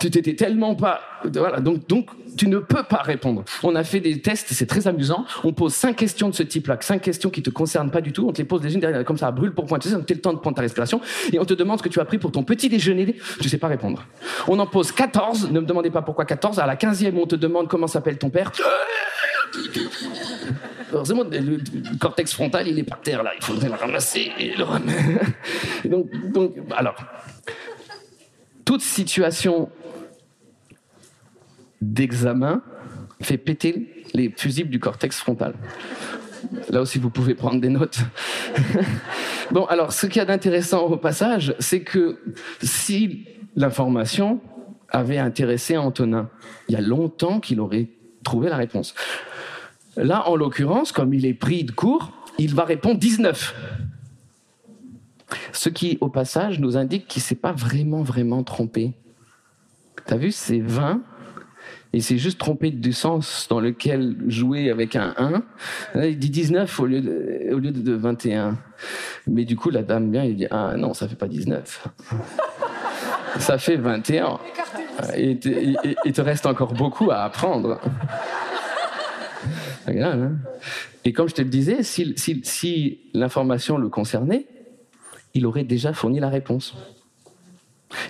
Tu t'étais tellement pas. Voilà, donc, donc tu ne peux pas répondre. On a fait des tests, c'est très amusant. On pose cinq questions de ce type-là, cinq questions qui te concernent pas du tout. On te les pose les unes derrière, comme ça, à brûle pour point. Tu on le temps de prendre ta respiration. Et on te demande ce que tu as pris pour ton petit déjeuner. Tu sais pas répondre. On en pose 14. Ne me demandez pas pourquoi 14. À la 15e, on te demande comment s'appelle ton père. Heureusement, le, cortex frontal, il est par terre là. Il faudrait le ramasser et le remettre. <laughs> donc, donc, alors, toute situation d'examen fait péter les fusibles du cortex frontal. Là aussi, vous pouvez prendre des notes. <laughs> bon, alors, ce qu'il y a d'intéressant au passage, c'est que si l'information avait intéressé Antonin, il y a longtemps qu'il aurait trouvé la réponse. Là, en l'occurrence, comme il est pris de court, il va répondre 19. Ce qui, au passage, nous indique qu'il ne s'est pas vraiment, vraiment trompé. T'as vu, c'est 20 et c'est juste trompé du sens dans lequel jouer avec un 1. il dit 19 au lieu de, au lieu de 21. Mais du coup, la dame vient et dit Ah non, ça fait pas 19. <laughs> ça fait 21. Et il te reste encore beaucoup à apprendre. Hein. Et comme je te le disais, si, si l'information le concernait, il aurait déjà fourni la réponse.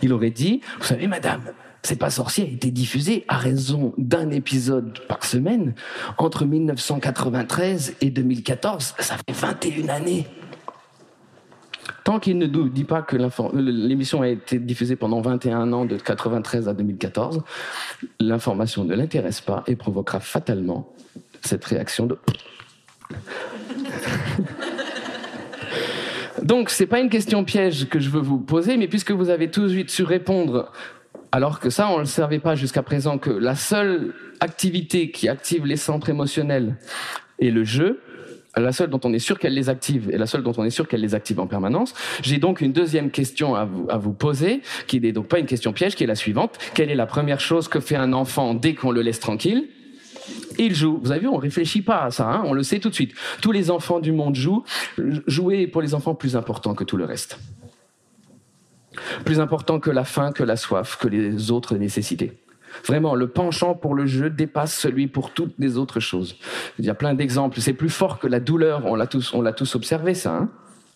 Il aurait dit, vous savez, madame, c'est pas sorcier a été diffusé à raison d'un épisode par semaine entre 1993 et 2014. Ça fait 21 années. Tant qu'il ne nous dit pas que l'émission a été diffusée pendant 21 ans, de 93 à 2014, l'information ne l'intéresse pas et provoquera fatalement cette réaction de... Donc, ce n'est pas une question piège que je veux vous poser, mais puisque vous avez tout de suite su répondre, alors que ça, on ne le savait pas jusqu'à présent, que la seule activité qui active les centres émotionnels est le jeu, la seule dont on est sûr qu'elle les active et la seule dont on est sûr qu'elle les active en permanence. J'ai donc une deuxième question à vous, à vous poser, qui n'est donc pas une question piège, qui est la suivante. Quelle est la première chose que fait un enfant dès qu'on le laisse tranquille? Il joue. Vous avez vu, on réfléchit pas à ça, hein, on le sait tout de suite. Tous les enfants du monde jouent. Jouer est pour les enfants plus important que tout le reste. Plus important que la faim, que la soif, que les autres nécessités. Vraiment, le penchant pour le jeu dépasse celui pour toutes les autres choses. Il y a plein d'exemples. C'est plus fort que la douleur. On l'a tous, on l'a tous observé, ça. Hein.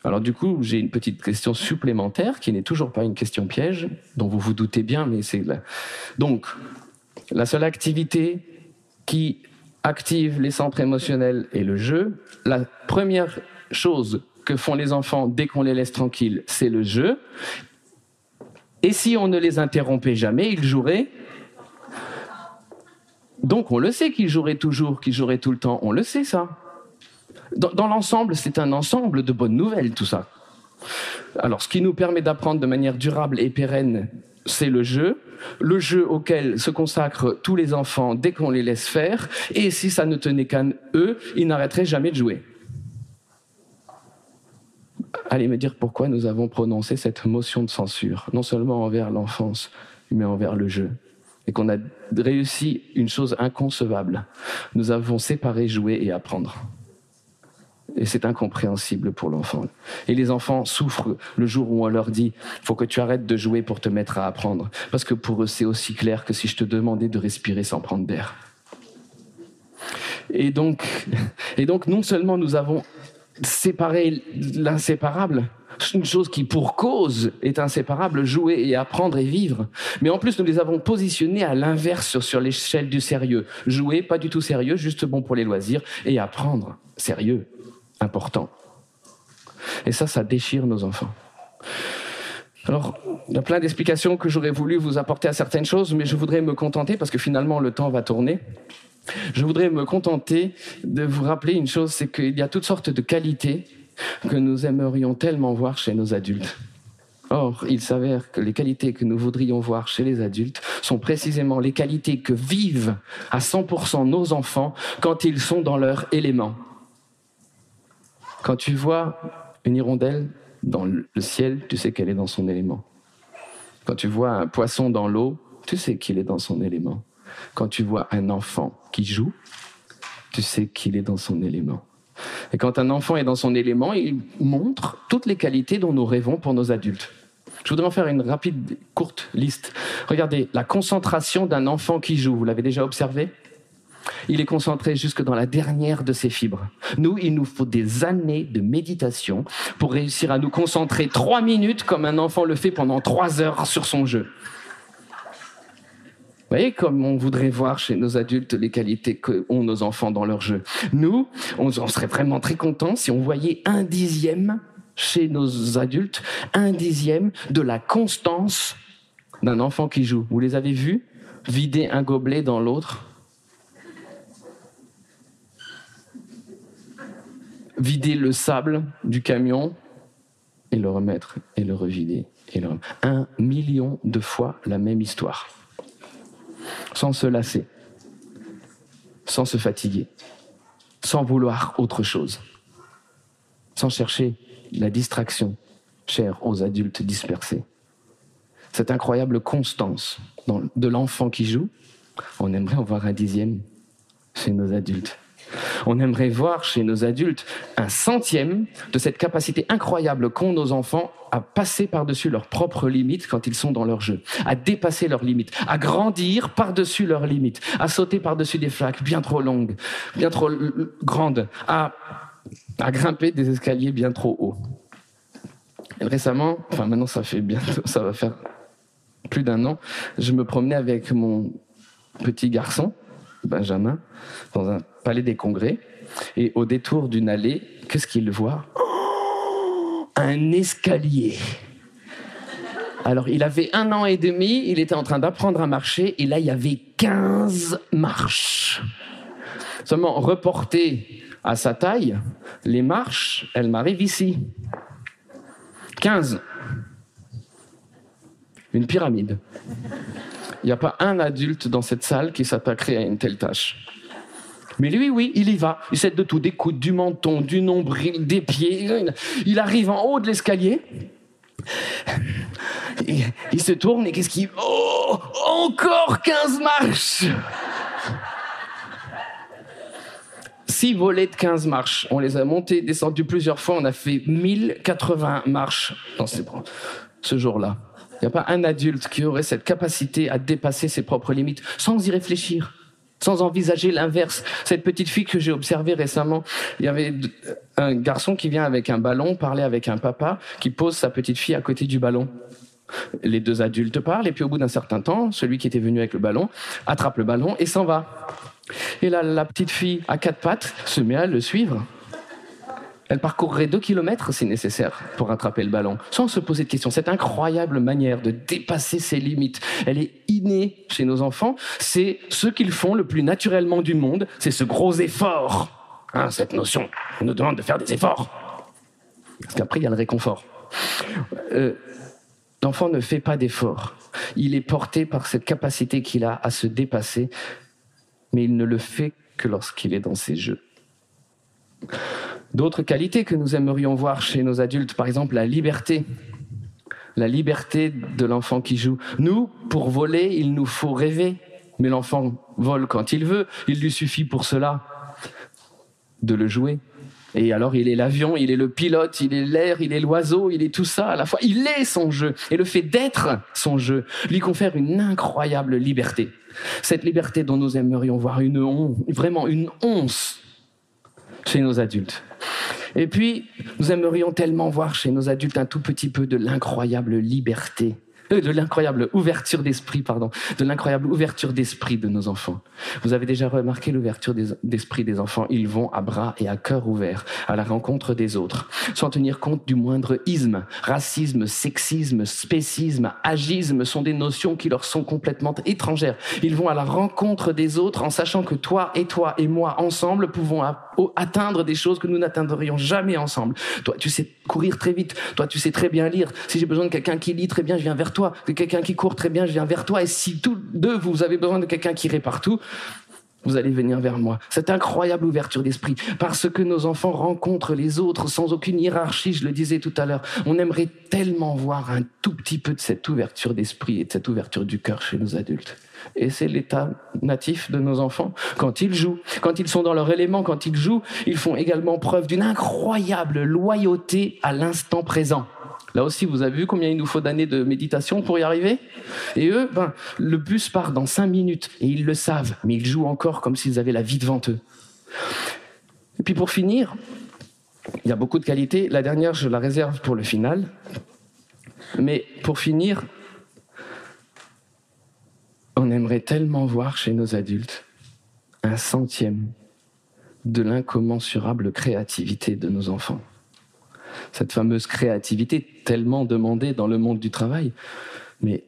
Alors du coup, j'ai une petite question supplémentaire qui n'est toujours pas une question piège, dont vous vous doutez bien, mais c'est. Donc, La seule activité qui active les centres émotionnels est le jeu. La première chose que font les enfants dès qu'on les laisse tranquilles, c'est le jeu. Et si on ne les interrompait jamais, ils joueraient. Donc on le sait qu'ils joueraient toujours, qu'ils joueraient tout le temps. On le sait ça. Dans, dans l'ensemble, c'est un ensemble de bonnes nouvelles, tout ça. Alors, ce qui nous permet d'apprendre de manière durable et pérenne, c'est le jeu, le jeu auquel se consacrent tous les enfants dès qu'on les laisse faire, et si ça ne tenait qu'à eux, ils n'arrêteraient jamais de jouer. Allez me dire pourquoi nous avons prononcé cette motion de censure, non seulement envers l'enfance, mais envers le jeu, et qu'on a réussi une chose inconcevable. Nous avons séparé jouer et apprendre. Et c'est incompréhensible pour l'enfant. Et les enfants souffrent le jour où on leur dit faut que tu arrêtes de jouer pour te mettre à apprendre. Parce que pour eux, c'est aussi clair que si je te demandais de respirer sans prendre d'air. Et donc, et donc, non seulement nous avons séparé l'inséparable, une chose qui pour cause est inséparable, jouer et apprendre et vivre. Mais en plus, nous les avons positionnés à l'inverse sur l'échelle du sérieux. Jouer, pas du tout sérieux, juste bon pour les loisirs, et apprendre, sérieux important. Et ça, ça déchire nos enfants. Alors, il y a plein d'explications que j'aurais voulu vous apporter à certaines choses, mais je voudrais me contenter, parce que finalement le temps va tourner, je voudrais me contenter de vous rappeler une chose, c'est qu'il y a toutes sortes de qualités que nous aimerions tellement voir chez nos adultes. Or, il s'avère que les qualités que nous voudrions voir chez les adultes sont précisément les qualités que vivent à 100% nos enfants quand ils sont dans leur élément. Quand tu vois une hirondelle dans le ciel, tu sais qu'elle est dans son élément. Quand tu vois un poisson dans l'eau, tu sais qu'il est dans son élément. Quand tu vois un enfant qui joue, tu sais qu'il est dans son élément. Et quand un enfant est dans son élément, il montre toutes les qualités dont nous rêvons pour nos adultes. Je voudrais en faire une rapide, courte liste. Regardez, la concentration d'un enfant qui joue, vous l'avez déjà observé? Il est concentré jusque dans la dernière de ses fibres. Nous, il nous faut des années de méditation pour réussir à nous concentrer trois minutes comme un enfant le fait pendant trois heures sur son jeu. Vous voyez comme on voudrait voir chez nos adultes les qualités qu'ont nos enfants dans leur jeu. Nous, on, serait vraiment très contents si on voyait un dixième chez nos adultes, un dixième de la constance d'un enfant qui joue. Vous les avez vus vider un gobelet dans l'autre? Vider le sable du camion et le remettre et le revider. Et le... Un million de fois la même histoire. Sans se lasser, sans se fatiguer, sans vouloir autre chose, sans chercher la distraction chère aux adultes dispersés. Cette incroyable constance de l'enfant qui joue, on aimerait en voir un dixième chez nos adultes. On aimerait voir chez nos adultes un centième de cette capacité incroyable qu'ont nos enfants à passer par-dessus leurs propres limites quand ils sont dans leur jeu, à dépasser leurs limites, à grandir par-dessus leurs limites, à sauter par-dessus des flaques bien trop longues, bien trop grandes, à, grimper des escaliers bien trop hauts. récemment, enfin maintenant ça fait bientôt, ça va faire plus d'un an, je me promenais avec mon petit garçon, Benjamin, dans un palais des congrès. Et au détour d'une allée, qu'est-ce qu'il voit? Un escalier. Alors, il avait un an et demi, il était en train d'apprendre à marcher, et là, il y avait 15 marches. Seulement, reporté à sa taille, les marches, elles m'arrivent ici. 15. Une pyramide. Il n'y a pas un adulte dans cette salle qui s'attaquerait à une telle tâche. Mais lui, oui, il y va. Il sait de tout, des coudes, du menton, du nombril, des pieds. Il arrive en haut de l'escalier. Il, se tourne et qu'est-ce qu'il... Oh Encore 15 marches Six volets de 15 marches. On les a montés, descendus plusieurs fois. On a fait 1080 marches dans ce jour-là. Il n'y a pas un adulte qui aurait cette capacité à dépasser ses propres limites sans y réfléchir sans envisager l'inverse. Cette petite fille que j'ai observée récemment, il y avait un garçon qui vient avec un ballon parler avec un papa qui pose sa petite fille à côté du ballon. Les deux adultes parlent et puis au bout d'un certain temps, celui qui était venu avec le ballon attrape le ballon et s'en va. Et là, la petite fille à quatre pattes se met à le suivre. Elle parcourrait deux kilomètres si nécessaire pour rattraper le ballon, sans se poser de questions. Cette incroyable manière de dépasser ses limites, elle est innée chez nos enfants. C'est ce qu'ils font le plus naturellement du monde, c'est ce gros effort. Hein, cette notion, on nous demande de faire des efforts. Parce qu'après, il y a le réconfort. Euh, L'enfant ne fait pas d'efforts. Il est porté par cette capacité qu'il a à se dépasser, mais il ne le fait que lorsqu'il est dans ses jeux. D'autres qualités que nous aimerions voir chez nos adultes, par exemple la liberté. La liberté de l'enfant qui joue. Nous, pour voler, il nous faut rêver. Mais l'enfant vole quand il veut. Il lui suffit pour cela de le jouer. Et alors il est l'avion, il est le pilote, il est l'air, il est l'oiseau, il est tout ça à la fois. Il est son jeu. Et le fait d'être son jeu lui confère une incroyable liberté. Cette liberté dont nous aimerions voir une once, vraiment une once chez nos adultes. Et puis, nous aimerions tellement voir chez nos adultes un tout petit peu de l'incroyable liberté euh, de l'incroyable ouverture d'esprit, pardon, de l'incroyable ouverture d'esprit de nos enfants. Vous avez déjà remarqué l'ouverture d'esprit des enfants? Ils vont à bras et à cœur ouverts à la rencontre des autres, sans tenir compte du moindre isme. Racisme, sexisme, spécisme, agisme sont des notions qui leur sont complètement étrangères. Ils vont à la rencontre des autres en sachant que toi et toi et moi ensemble pouvons atteindre des choses que nous n'atteindrions jamais ensemble. Toi, tu sais courir très vite. Toi, tu sais très bien lire. Si j'ai besoin de quelqu'un qui lit très bien, je viens vers toi. De quelqu'un qui court très bien, je viens vers toi. Et si tous deux, vous avez besoin de quelqu'un qui irait partout, vous allez venir vers moi. Cette incroyable ouverture d'esprit, parce que nos enfants rencontrent les autres sans aucune hiérarchie, je le disais tout à l'heure. On aimerait tellement voir un tout petit peu de cette ouverture d'esprit et de cette ouverture du cœur chez nos adultes. Et c'est l'état natif de nos enfants. Quand ils jouent, quand ils sont dans leur élément, quand ils jouent, ils font également preuve d'une incroyable loyauté à l'instant présent. Là aussi, vous avez vu combien il nous faut d'années de méditation pour y arriver? Et eux, ben, le bus part dans cinq minutes et ils le savent, mais ils jouent encore comme s'ils avaient la vie devant eux. Et puis pour finir, il y a beaucoup de qualités. La dernière, je la réserve pour le final. Mais pour finir, on aimerait tellement voir chez nos adultes un centième de l'incommensurable créativité de nos enfants. Cette fameuse créativité tellement demandée dans le monde du travail, mais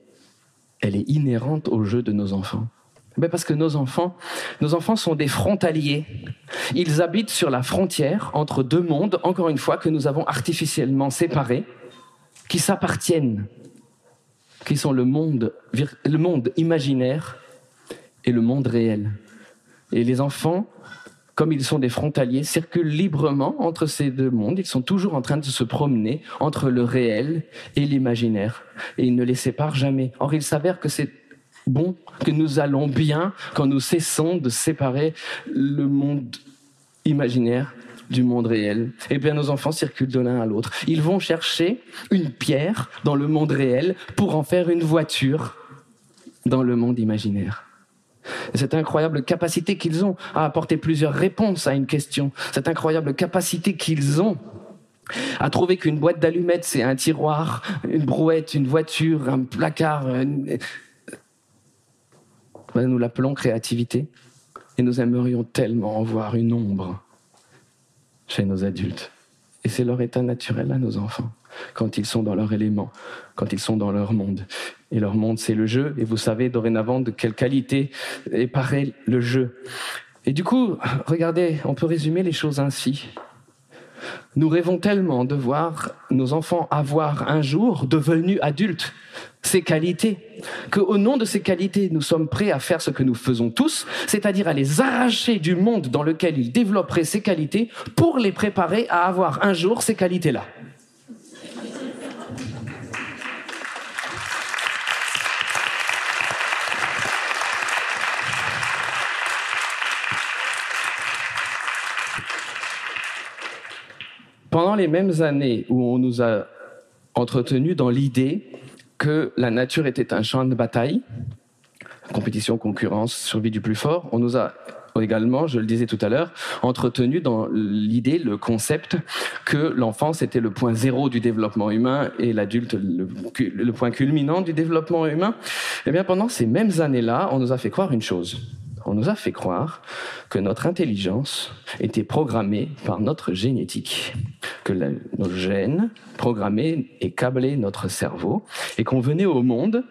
elle est inhérente au jeu de nos enfants. Ben parce que nos enfants, nos enfants sont des frontaliers. Ils habitent sur la frontière entre deux mondes, encore une fois, que nous avons artificiellement séparés, qui s'appartiennent qui sont le monde, le monde imaginaire et le monde réel. Et les enfants, comme ils sont des frontaliers, circulent librement entre ces deux mondes. Ils sont toujours en train de se promener entre le réel et l'imaginaire. Et ils ne les séparent jamais. Or, il s'avère que c'est bon, que nous allons bien quand nous cessons de séparer le monde imaginaire du monde réel. Et bien nos enfants circulent de l'un à l'autre. Ils vont chercher une pierre dans le monde réel pour en faire une voiture dans le monde imaginaire. Cette incroyable capacité qu'ils ont à apporter plusieurs réponses à une question, cette incroyable capacité qu'ils ont à trouver qu'une boîte d'allumettes, c'est un tiroir, une brouette, une voiture, un placard. Nous l'appelons créativité et nous aimerions tellement en voir une ombre chez nos adultes. Et c'est leur état naturel à nos enfants, quand ils sont dans leur élément, quand ils sont dans leur monde. Et leur monde, c'est le jeu. Et vous savez dorénavant de quelle qualité est pareil le jeu. Et du coup, regardez, on peut résumer les choses ainsi. Nous rêvons tellement de voir nos enfants avoir un jour, devenus adultes, ces qualités, qu'au nom de ces qualités, nous sommes prêts à faire ce que nous faisons tous, c'est-à-dire à les arracher du monde dans lequel ils développeraient ces qualités pour les préparer à avoir un jour ces qualités-là. Pendant les mêmes années où on nous a entretenus dans l'idée que la nature était un champ de bataille, compétition, concurrence, survie du plus fort, on nous a également, je le disais tout à l'heure, entretenu dans l'idée, le concept que l'enfance était le point zéro du développement humain et l'adulte le, le point culminant du développement humain. Eh bien, pendant ces mêmes années-là, on nous a fait croire une chose on nous a fait croire que notre intelligence était programmée par notre génétique, que nos gènes programmaient et câblaient notre cerveau, et qu'on venait au monde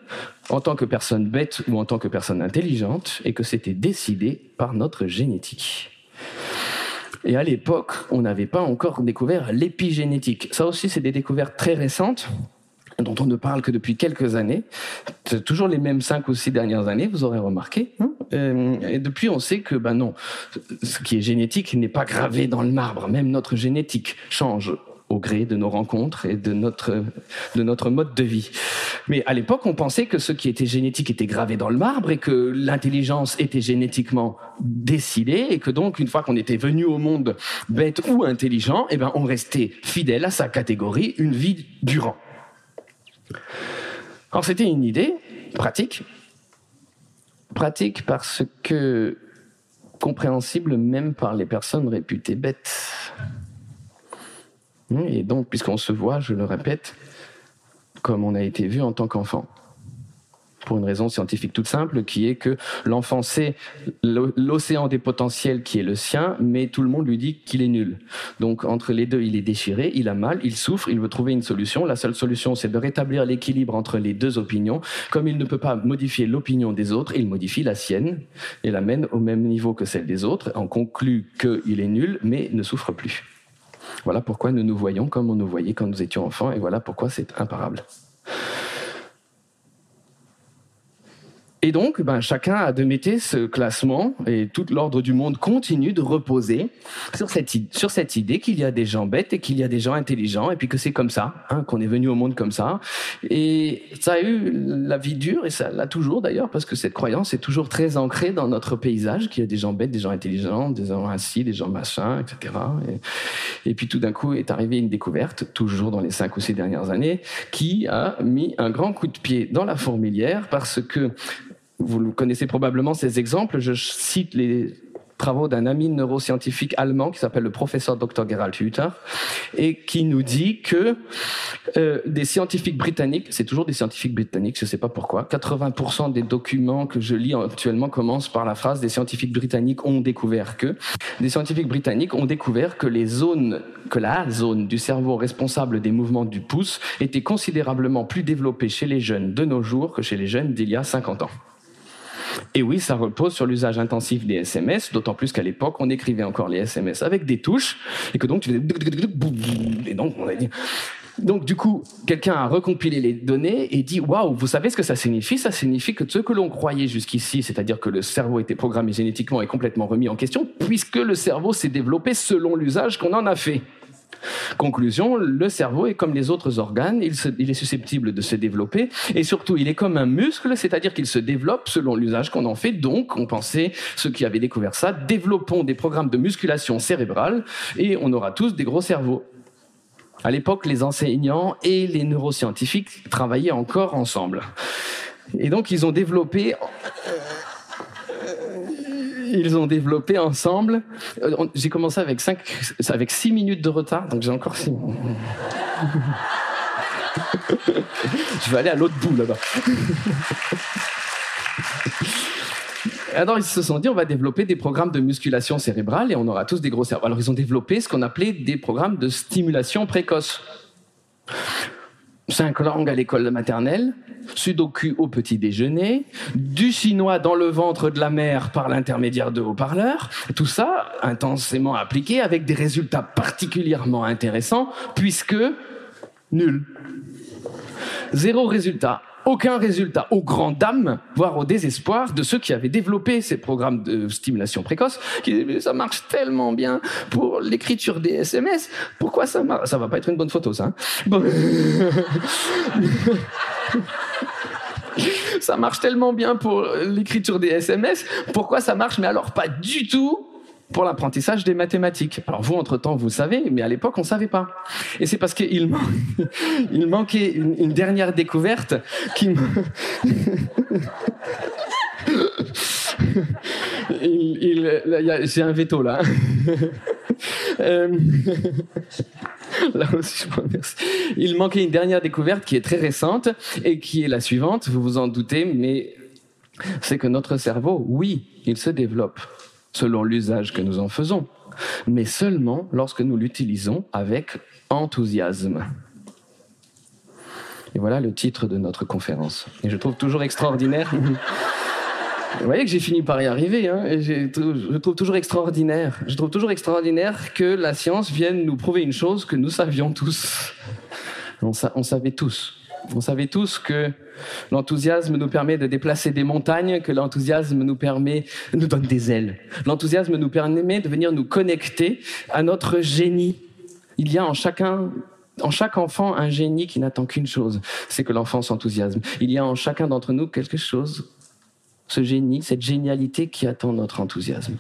en tant que personne bête ou en tant que personne intelligente, et que c'était décidé par notre génétique. Et à l'époque, on n'avait pas encore découvert l'épigénétique. Ça aussi, c'est des découvertes très récentes dont on ne parle que depuis quelques années, toujours les mêmes cinq ou six dernières années, vous aurez remarqué. Hein. Euh, et depuis, on sait que, ben non, ce qui est génétique n'est pas gravé dans le marbre. Même notre génétique change au gré de nos rencontres et de notre, de notre mode de vie. Mais à l'époque, on pensait que ce qui était génétique était gravé dans le marbre et que l'intelligence était génétiquement décidée et que donc, une fois qu'on était venu au monde bête ou intelligent, eh ben, on restait fidèle à sa catégorie une vie durant. Alors c'était une idée pratique, pratique parce que compréhensible même par les personnes réputées bêtes. Et donc, puisqu'on se voit, je le répète, comme on a été vu en tant qu'enfant pour une raison scientifique toute simple, qui est que l'enfant sait l'océan des potentiels qui est le sien, mais tout le monde lui dit qu'il est nul. Donc entre les deux, il est déchiré, il a mal, il souffre, il veut trouver une solution. La seule solution, c'est de rétablir l'équilibre entre les deux opinions. Comme il ne peut pas modifier l'opinion des autres, il modifie la sienne et l'amène au même niveau que celle des autres, en conclut qu'il est nul, mais ne souffre plus. Voilà pourquoi nous nous voyons comme on nous voyait quand nous étions enfants, et voilà pourquoi c'est imparable. Et donc, ben, chacun a de ce classement et tout l'ordre du monde continue de reposer sur cette, sur cette idée qu'il y a des gens bêtes et qu'il y a des gens intelligents et puis que c'est comme ça, hein, qu'on est venu au monde comme ça. Et ça a eu la vie dure et ça l'a toujours d'ailleurs parce que cette croyance est toujours très ancrée dans notre paysage qu'il y a des gens bêtes, des gens intelligents, des gens assis, des gens machins, etc. Et, et puis tout d'un coup est arrivée une découverte, toujours dans les cinq ou six dernières années, qui a mis un grand coup de pied dans la fourmilière parce que vous connaissez probablement ces exemples. Je cite les travaux d'un ami neuroscientifique allemand qui s'appelle le professeur Dr. Gerald Hüther et qui nous dit que euh, des scientifiques britanniques, c'est toujours des scientifiques britanniques, je ne sais pas pourquoi, 80% des documents que je lis actuellement commencent par la phrase des scientifiques britanniques ont découvert que des scientifiques britanniques ont découvert que les zones, que la zone du cerveau responsable des mouvements du pouce était considérablement plus développée chez les jeunes de nos jours que chez les jeunes d'il y a 50 ans. Et oui, ça repose sur l'usage intensif des SMS, d'autant plus qu'à l'époque, on écrivait encore les SMS avec des touches, et que donc tu faisais... Et donc. Donc du coup, quelqu'un a recompilé les données et dit waouh, vous savez ce que ça signifie? Ça signifie que ce que l'on croyait jusqu'ici, c'est-à-dire que le cerveau était programmé génétiquement, est complètement remis en question, puisque le cerveau s'est développé selon l'usage qu'on en a fait. Conclusion, le cerveau est comme les autres organes, il, est susceptible de se développer et surtout il est comme un muscle, c'est-à-dire qu'il se développe selon l'usage qu'on en fait. Donc, on pensait, ceux qui avaient découvert ça, développons des programmes de musculation cérébrale et on aura tous des gros cerveaux. À l'époque, les enseignants et les neuroscientifiques travaillaient encore ensemble. Et donc, ils ont développé ils ont développé ensemble. Euh, j'ai commencé avec cinq, avec six minutes de retard, donc j'ai encore six. <laughs> Je vais aller à l'autre bout là-bas. Alors ils se sont dit on va développer des programmes de musculation cérébrale et on aura tous des gros cerveaux. Alors ils ont développé ce qu'on appelait des programmes de stimulation précoce cinq langues à l'école maternelle, sudoku au petit déjeuner, du chinois dans le ventre de la mère par l'intermédiaire de haut-parleurs, tout ça intensément appliqué avec des résultats particulièrement intéressants puisque nul. Zéro résultat aucun résultat. Aux grandes dames, voire au désespoir de ceux qui avaient développé ces programmes de stimulation précoce, qui disaient, ça marche tellement bien pour l'écriture des SMS, pourquoi ça marche Ça va pas être une bonne photo, ça. Hein? <laughs> Ça marche tellement bien pour l'écriture des SMS, pourquoi ça marche, mais alors pas du tout pour l'apprentissage des mathématiques. Alors vous, entre-temps, vous savez, mais à l'époque, on ne savait pas. Et c'est parce qu'il <laughs> il manquait une, dernière découverte qui c'est <laughs> un veto là. <laughs> Euh, là aussi, je. Il manquait une dernière découverte qui est très récente et qui est la suivante. Vous vous en doutez, mais c'est que notre cerveau, oui, il se développe selon l'usage que nous en faisons, mais seulement lorsque nous l'utilisons avec enthousiasme. Et voilà le titre de notre conférence. Et je trouve toujours extraordinaire. Vous voyez que j'ai fini par y arriver. Hein, je trouve toujours extraordinaire. Je trouve toujours extraordinaire que la science vienne nous prouver une chose que nous savions tous. On savait tous. On savait tous que l'enthousiasme nous permet de déplacer des montagnes, que l'enthousiasme nous permet, nous donne des ailes. L'enthousiasme nous permet de venir nous connecter à notre génie. Il y a en chacun en chaque enfant un génie qui n'attend qu'une chose, c'est que l'enfant s'enthousiasme. Il y a en chacun d'entre nous quelque chose, ce génie, cette génialité qui attend notre enthousiasme.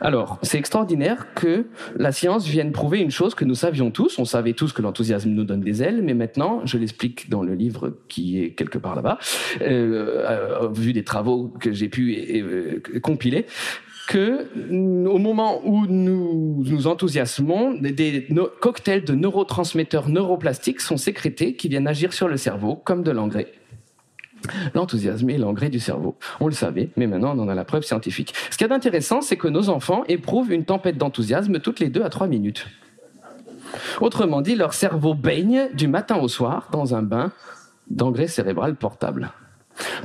Alors, c'est extraordinaire que la science vienne prouver une chose que nous savions tous. On savait tous que l'enthousiasme nous donne des ailes, mais maintenant, je l'explique dans le livre qui est quelque part là-bas, euh, vu des travaux que j'ai pu euh, compiler, que au moment où nous nous enthousiasmons, des, cocktails de neurotransmetteurs neuroplastiques sont sécrétés qui viennent agir sur le cerveau comme de l'engrais. L'enthousiasme est l'engrais du cerveau. On le savait, mais maintenant on en a la preuve scientifique. Ce qui est intéressant, c'est que nos enfants éprouvent une tempête d'enthousiasme toutes les deux à trois minutes. Autrement dit, leur cerveau baigne du matin au soir dans un bain d'engrais cérébral portable.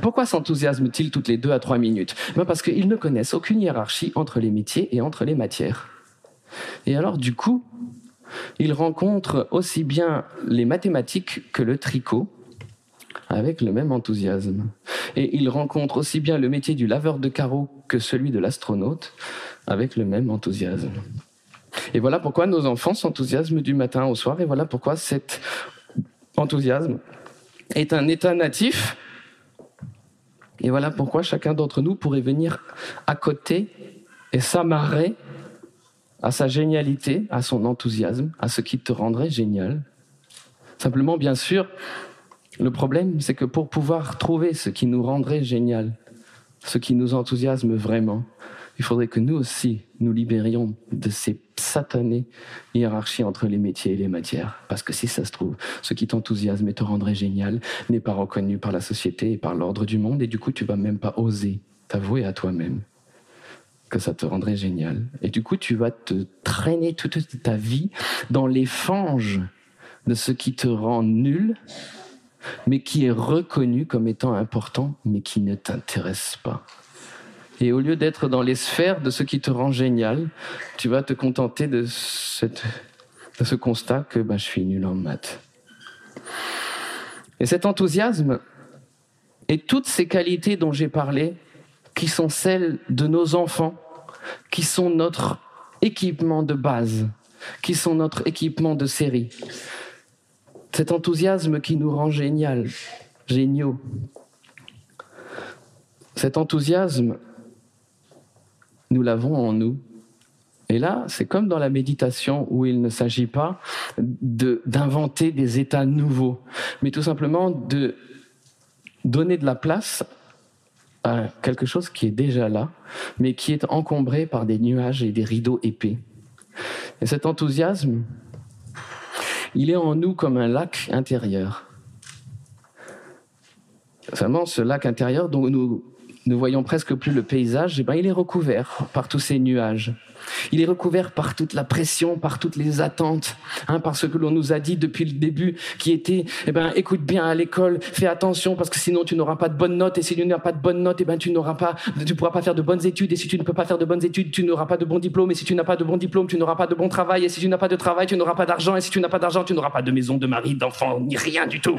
Pourquoi s'enthousiasment-ils toutes les deux à trois minutes? Ben Parce qu'ils ne connaissent aucune hiérarchie entre les métiers et entre les matières. Et alors, du coup, ils rencontrent aussi bien les mathématiques que le tricot avec le même enthousiasme. Et ils rencontrent aussi bien le métier du laveur de carreaux que celui de l'astronaute avec le même enthousiasme. Et voilà pourquoi nos enfants s'enthousiasment du matin au soir, et voilà pourquoi cet enthousiasme est un état natif et voilà pourquoi chacun d'entre nous pourrait venir à côté et s'amarrer à sa génialité, à son enthousiasme, à ce qui te rendrait génial. Simplement, bien sûr, le problème, c'est que pour pouvoir trouver ce qui nous rendrait génial, ce qui nous enthousiasme vraiment, il faudrait que nous aussi nous libérions de ces satanées hiérarchies entre les métiers et les matières. Parce que si ça se trouve, ce qui t'enthousiasme et te rendrait génial n'est pas reconnu par la société et par l'ordre du monde, et du coup tu vas même pas oser t'avouer à toi-même que ça te rendrait génial. Et du coup tu vas te traîner toute ta vie dans les fanges de ce qui te rend nul, mais qui est reconnu comme étant important, mais qui ne t'intéresse pas. Et au lieu d'être dans les sphères de ce qui te rend génial, tu vas te contenter de, ce constat que ben, je suis nul en maths. Et cet enthousiasme et toutes ces qualités dont j'ai parlé, qui sont celles de nos enfants, qui sont notre équipement de base, qui sont notre équipement de série. Cet enthousiasme qui nous rend génial, géniaux. Cet enthousiasme nous l'avons en nous. Et là, c'est comme dans la méditation où il ne s'agit pas d'inventer des états nouveaux, mais tout simplement de donner de la place à quelque chose qui est déjà là, mais qui est encombré par des nuages et des rideaux épais. Et cet enthousiasme, il est en nous comme un lac intérieur. Seulement, ce lac intérieur dont nous ne voyons presque plus le paysage, eh ben, il est recouvert par tous ces nuages. Il est recouvert par toute la pression, par toutes les attentes, hein, par ce que l'on nous a dit depuis le début, qui était, eh ben, écoute bien à l'école, fais attention parce que sinon tu n'auras pas de bonnes notes et si tu n'as pas de bonnes notes, eh ben, tu n'auras pas, tu pourras pas faire de bonnes études et si tu ne peux pas faire de bonnes études, tu n'auras pas de bons diplômes et si tu n'as pas de bons diplômes, tu n'auras pas de bon travail et si tu n'as pas de travail, tu n'auras pas d'argent et si tu n'as pas d'argent, tu n'auras pas de maison, de mari, d'enfant, ni rien du tout.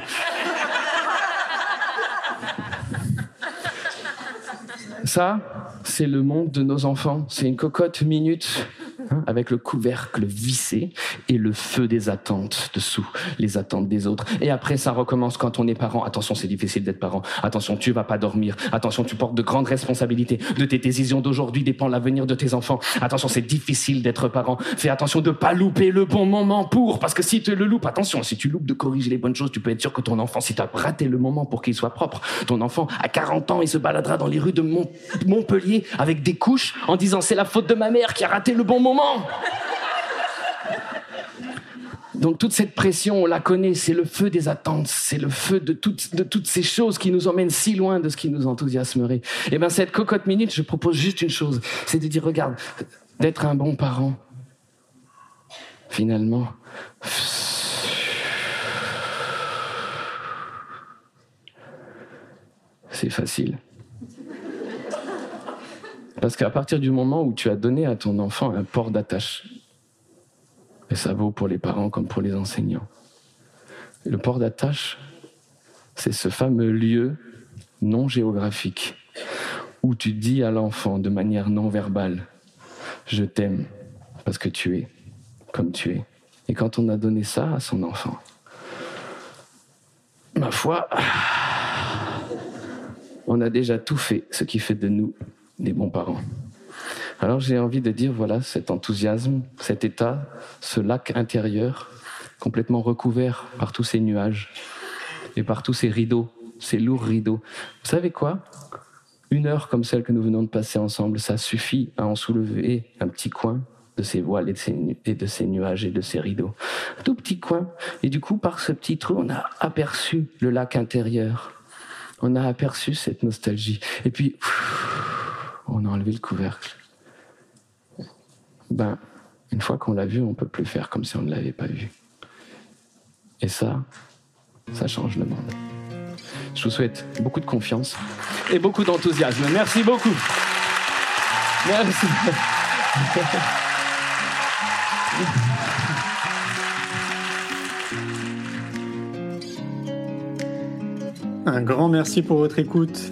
Ça, c'est le monde de nos enfants. C'est une cocotte minute hein, avec le couvercle vissé et le feu des attentes dessous, les attentes des autres. Et après, ça recommence quand on est parent. Attention, c'est difficile d'être parent. Attention, tu vas pas dormir. Attention, tu portes de grandes responsabilités. De tes décisions d'aujourd'hui dépend l'avenir de tes enfants. Attention, c'est difficile d'être parent. Fais attention de pas louper le bon moment pour, parce que si tu le loupes, attention, si tu loupes de corriger les bonnes choses, tu peux être sûr que ton enfant, si tu as raté le moment pour qu'il soit propre, ton enfant, à 40 ans, il se baladera dans les rues de Montpellier avec des couches en disant c'est la faute de ma mère qui a raté le bon moment. Donc toute cette pression, on la connaît, c'est le feu des attentes, c'est le feu de toutes, de toutes ces choses qui nous emmènent si loin de ce qui nous enthousiasmerait. Et eh bien cette cocotte minute, je propose juste une chose, c'est de dire, regarde, d'être un bon parent, finalement, c'est facile. Parce qu'à partir du moment où tu as donné à ton enfant un port d'attache, et ça vaut pour les parents comme pour les enseignants, le port d'attache, c'est ce fameux lieu non géographique où tu dis à l'enfant de manière non verbale, je t'aime parce que tu es comme tu es. Et quand on a donné ça à son enfant, ma foi, on a déjà tout fait, ce qui fait de nous des bons parents. Alors j'ai envie de dire, voilà, cet enthousiasme, cet état, ce lac intérieur, complètement recouvert par tous ces nuages et par tous ces rideaux, ces lourds rideaux. Vous savez quoi? Une heure comme celle que nous venons de passer ensemble, ça suffit à en soulever un petit coin de ces voiles et de ces, nuages et de ces rideaux. Un tout petit coin. Et du coup, par ce petit trou, on a aperçu le lac intérieur. On a aperçu cette nostalgie. Et puis, on a enlevé le couvercle. Ben, une fois qu'on l'a vu, on peut plus faire comme si on ne l'avait pas vu. Et ça, ça change le monde. Je vous souhaite beaucoup de confiance et beaucoup d'enthousiasme. Merci beaucoup. Merci. Un grand merci pour votre écoute.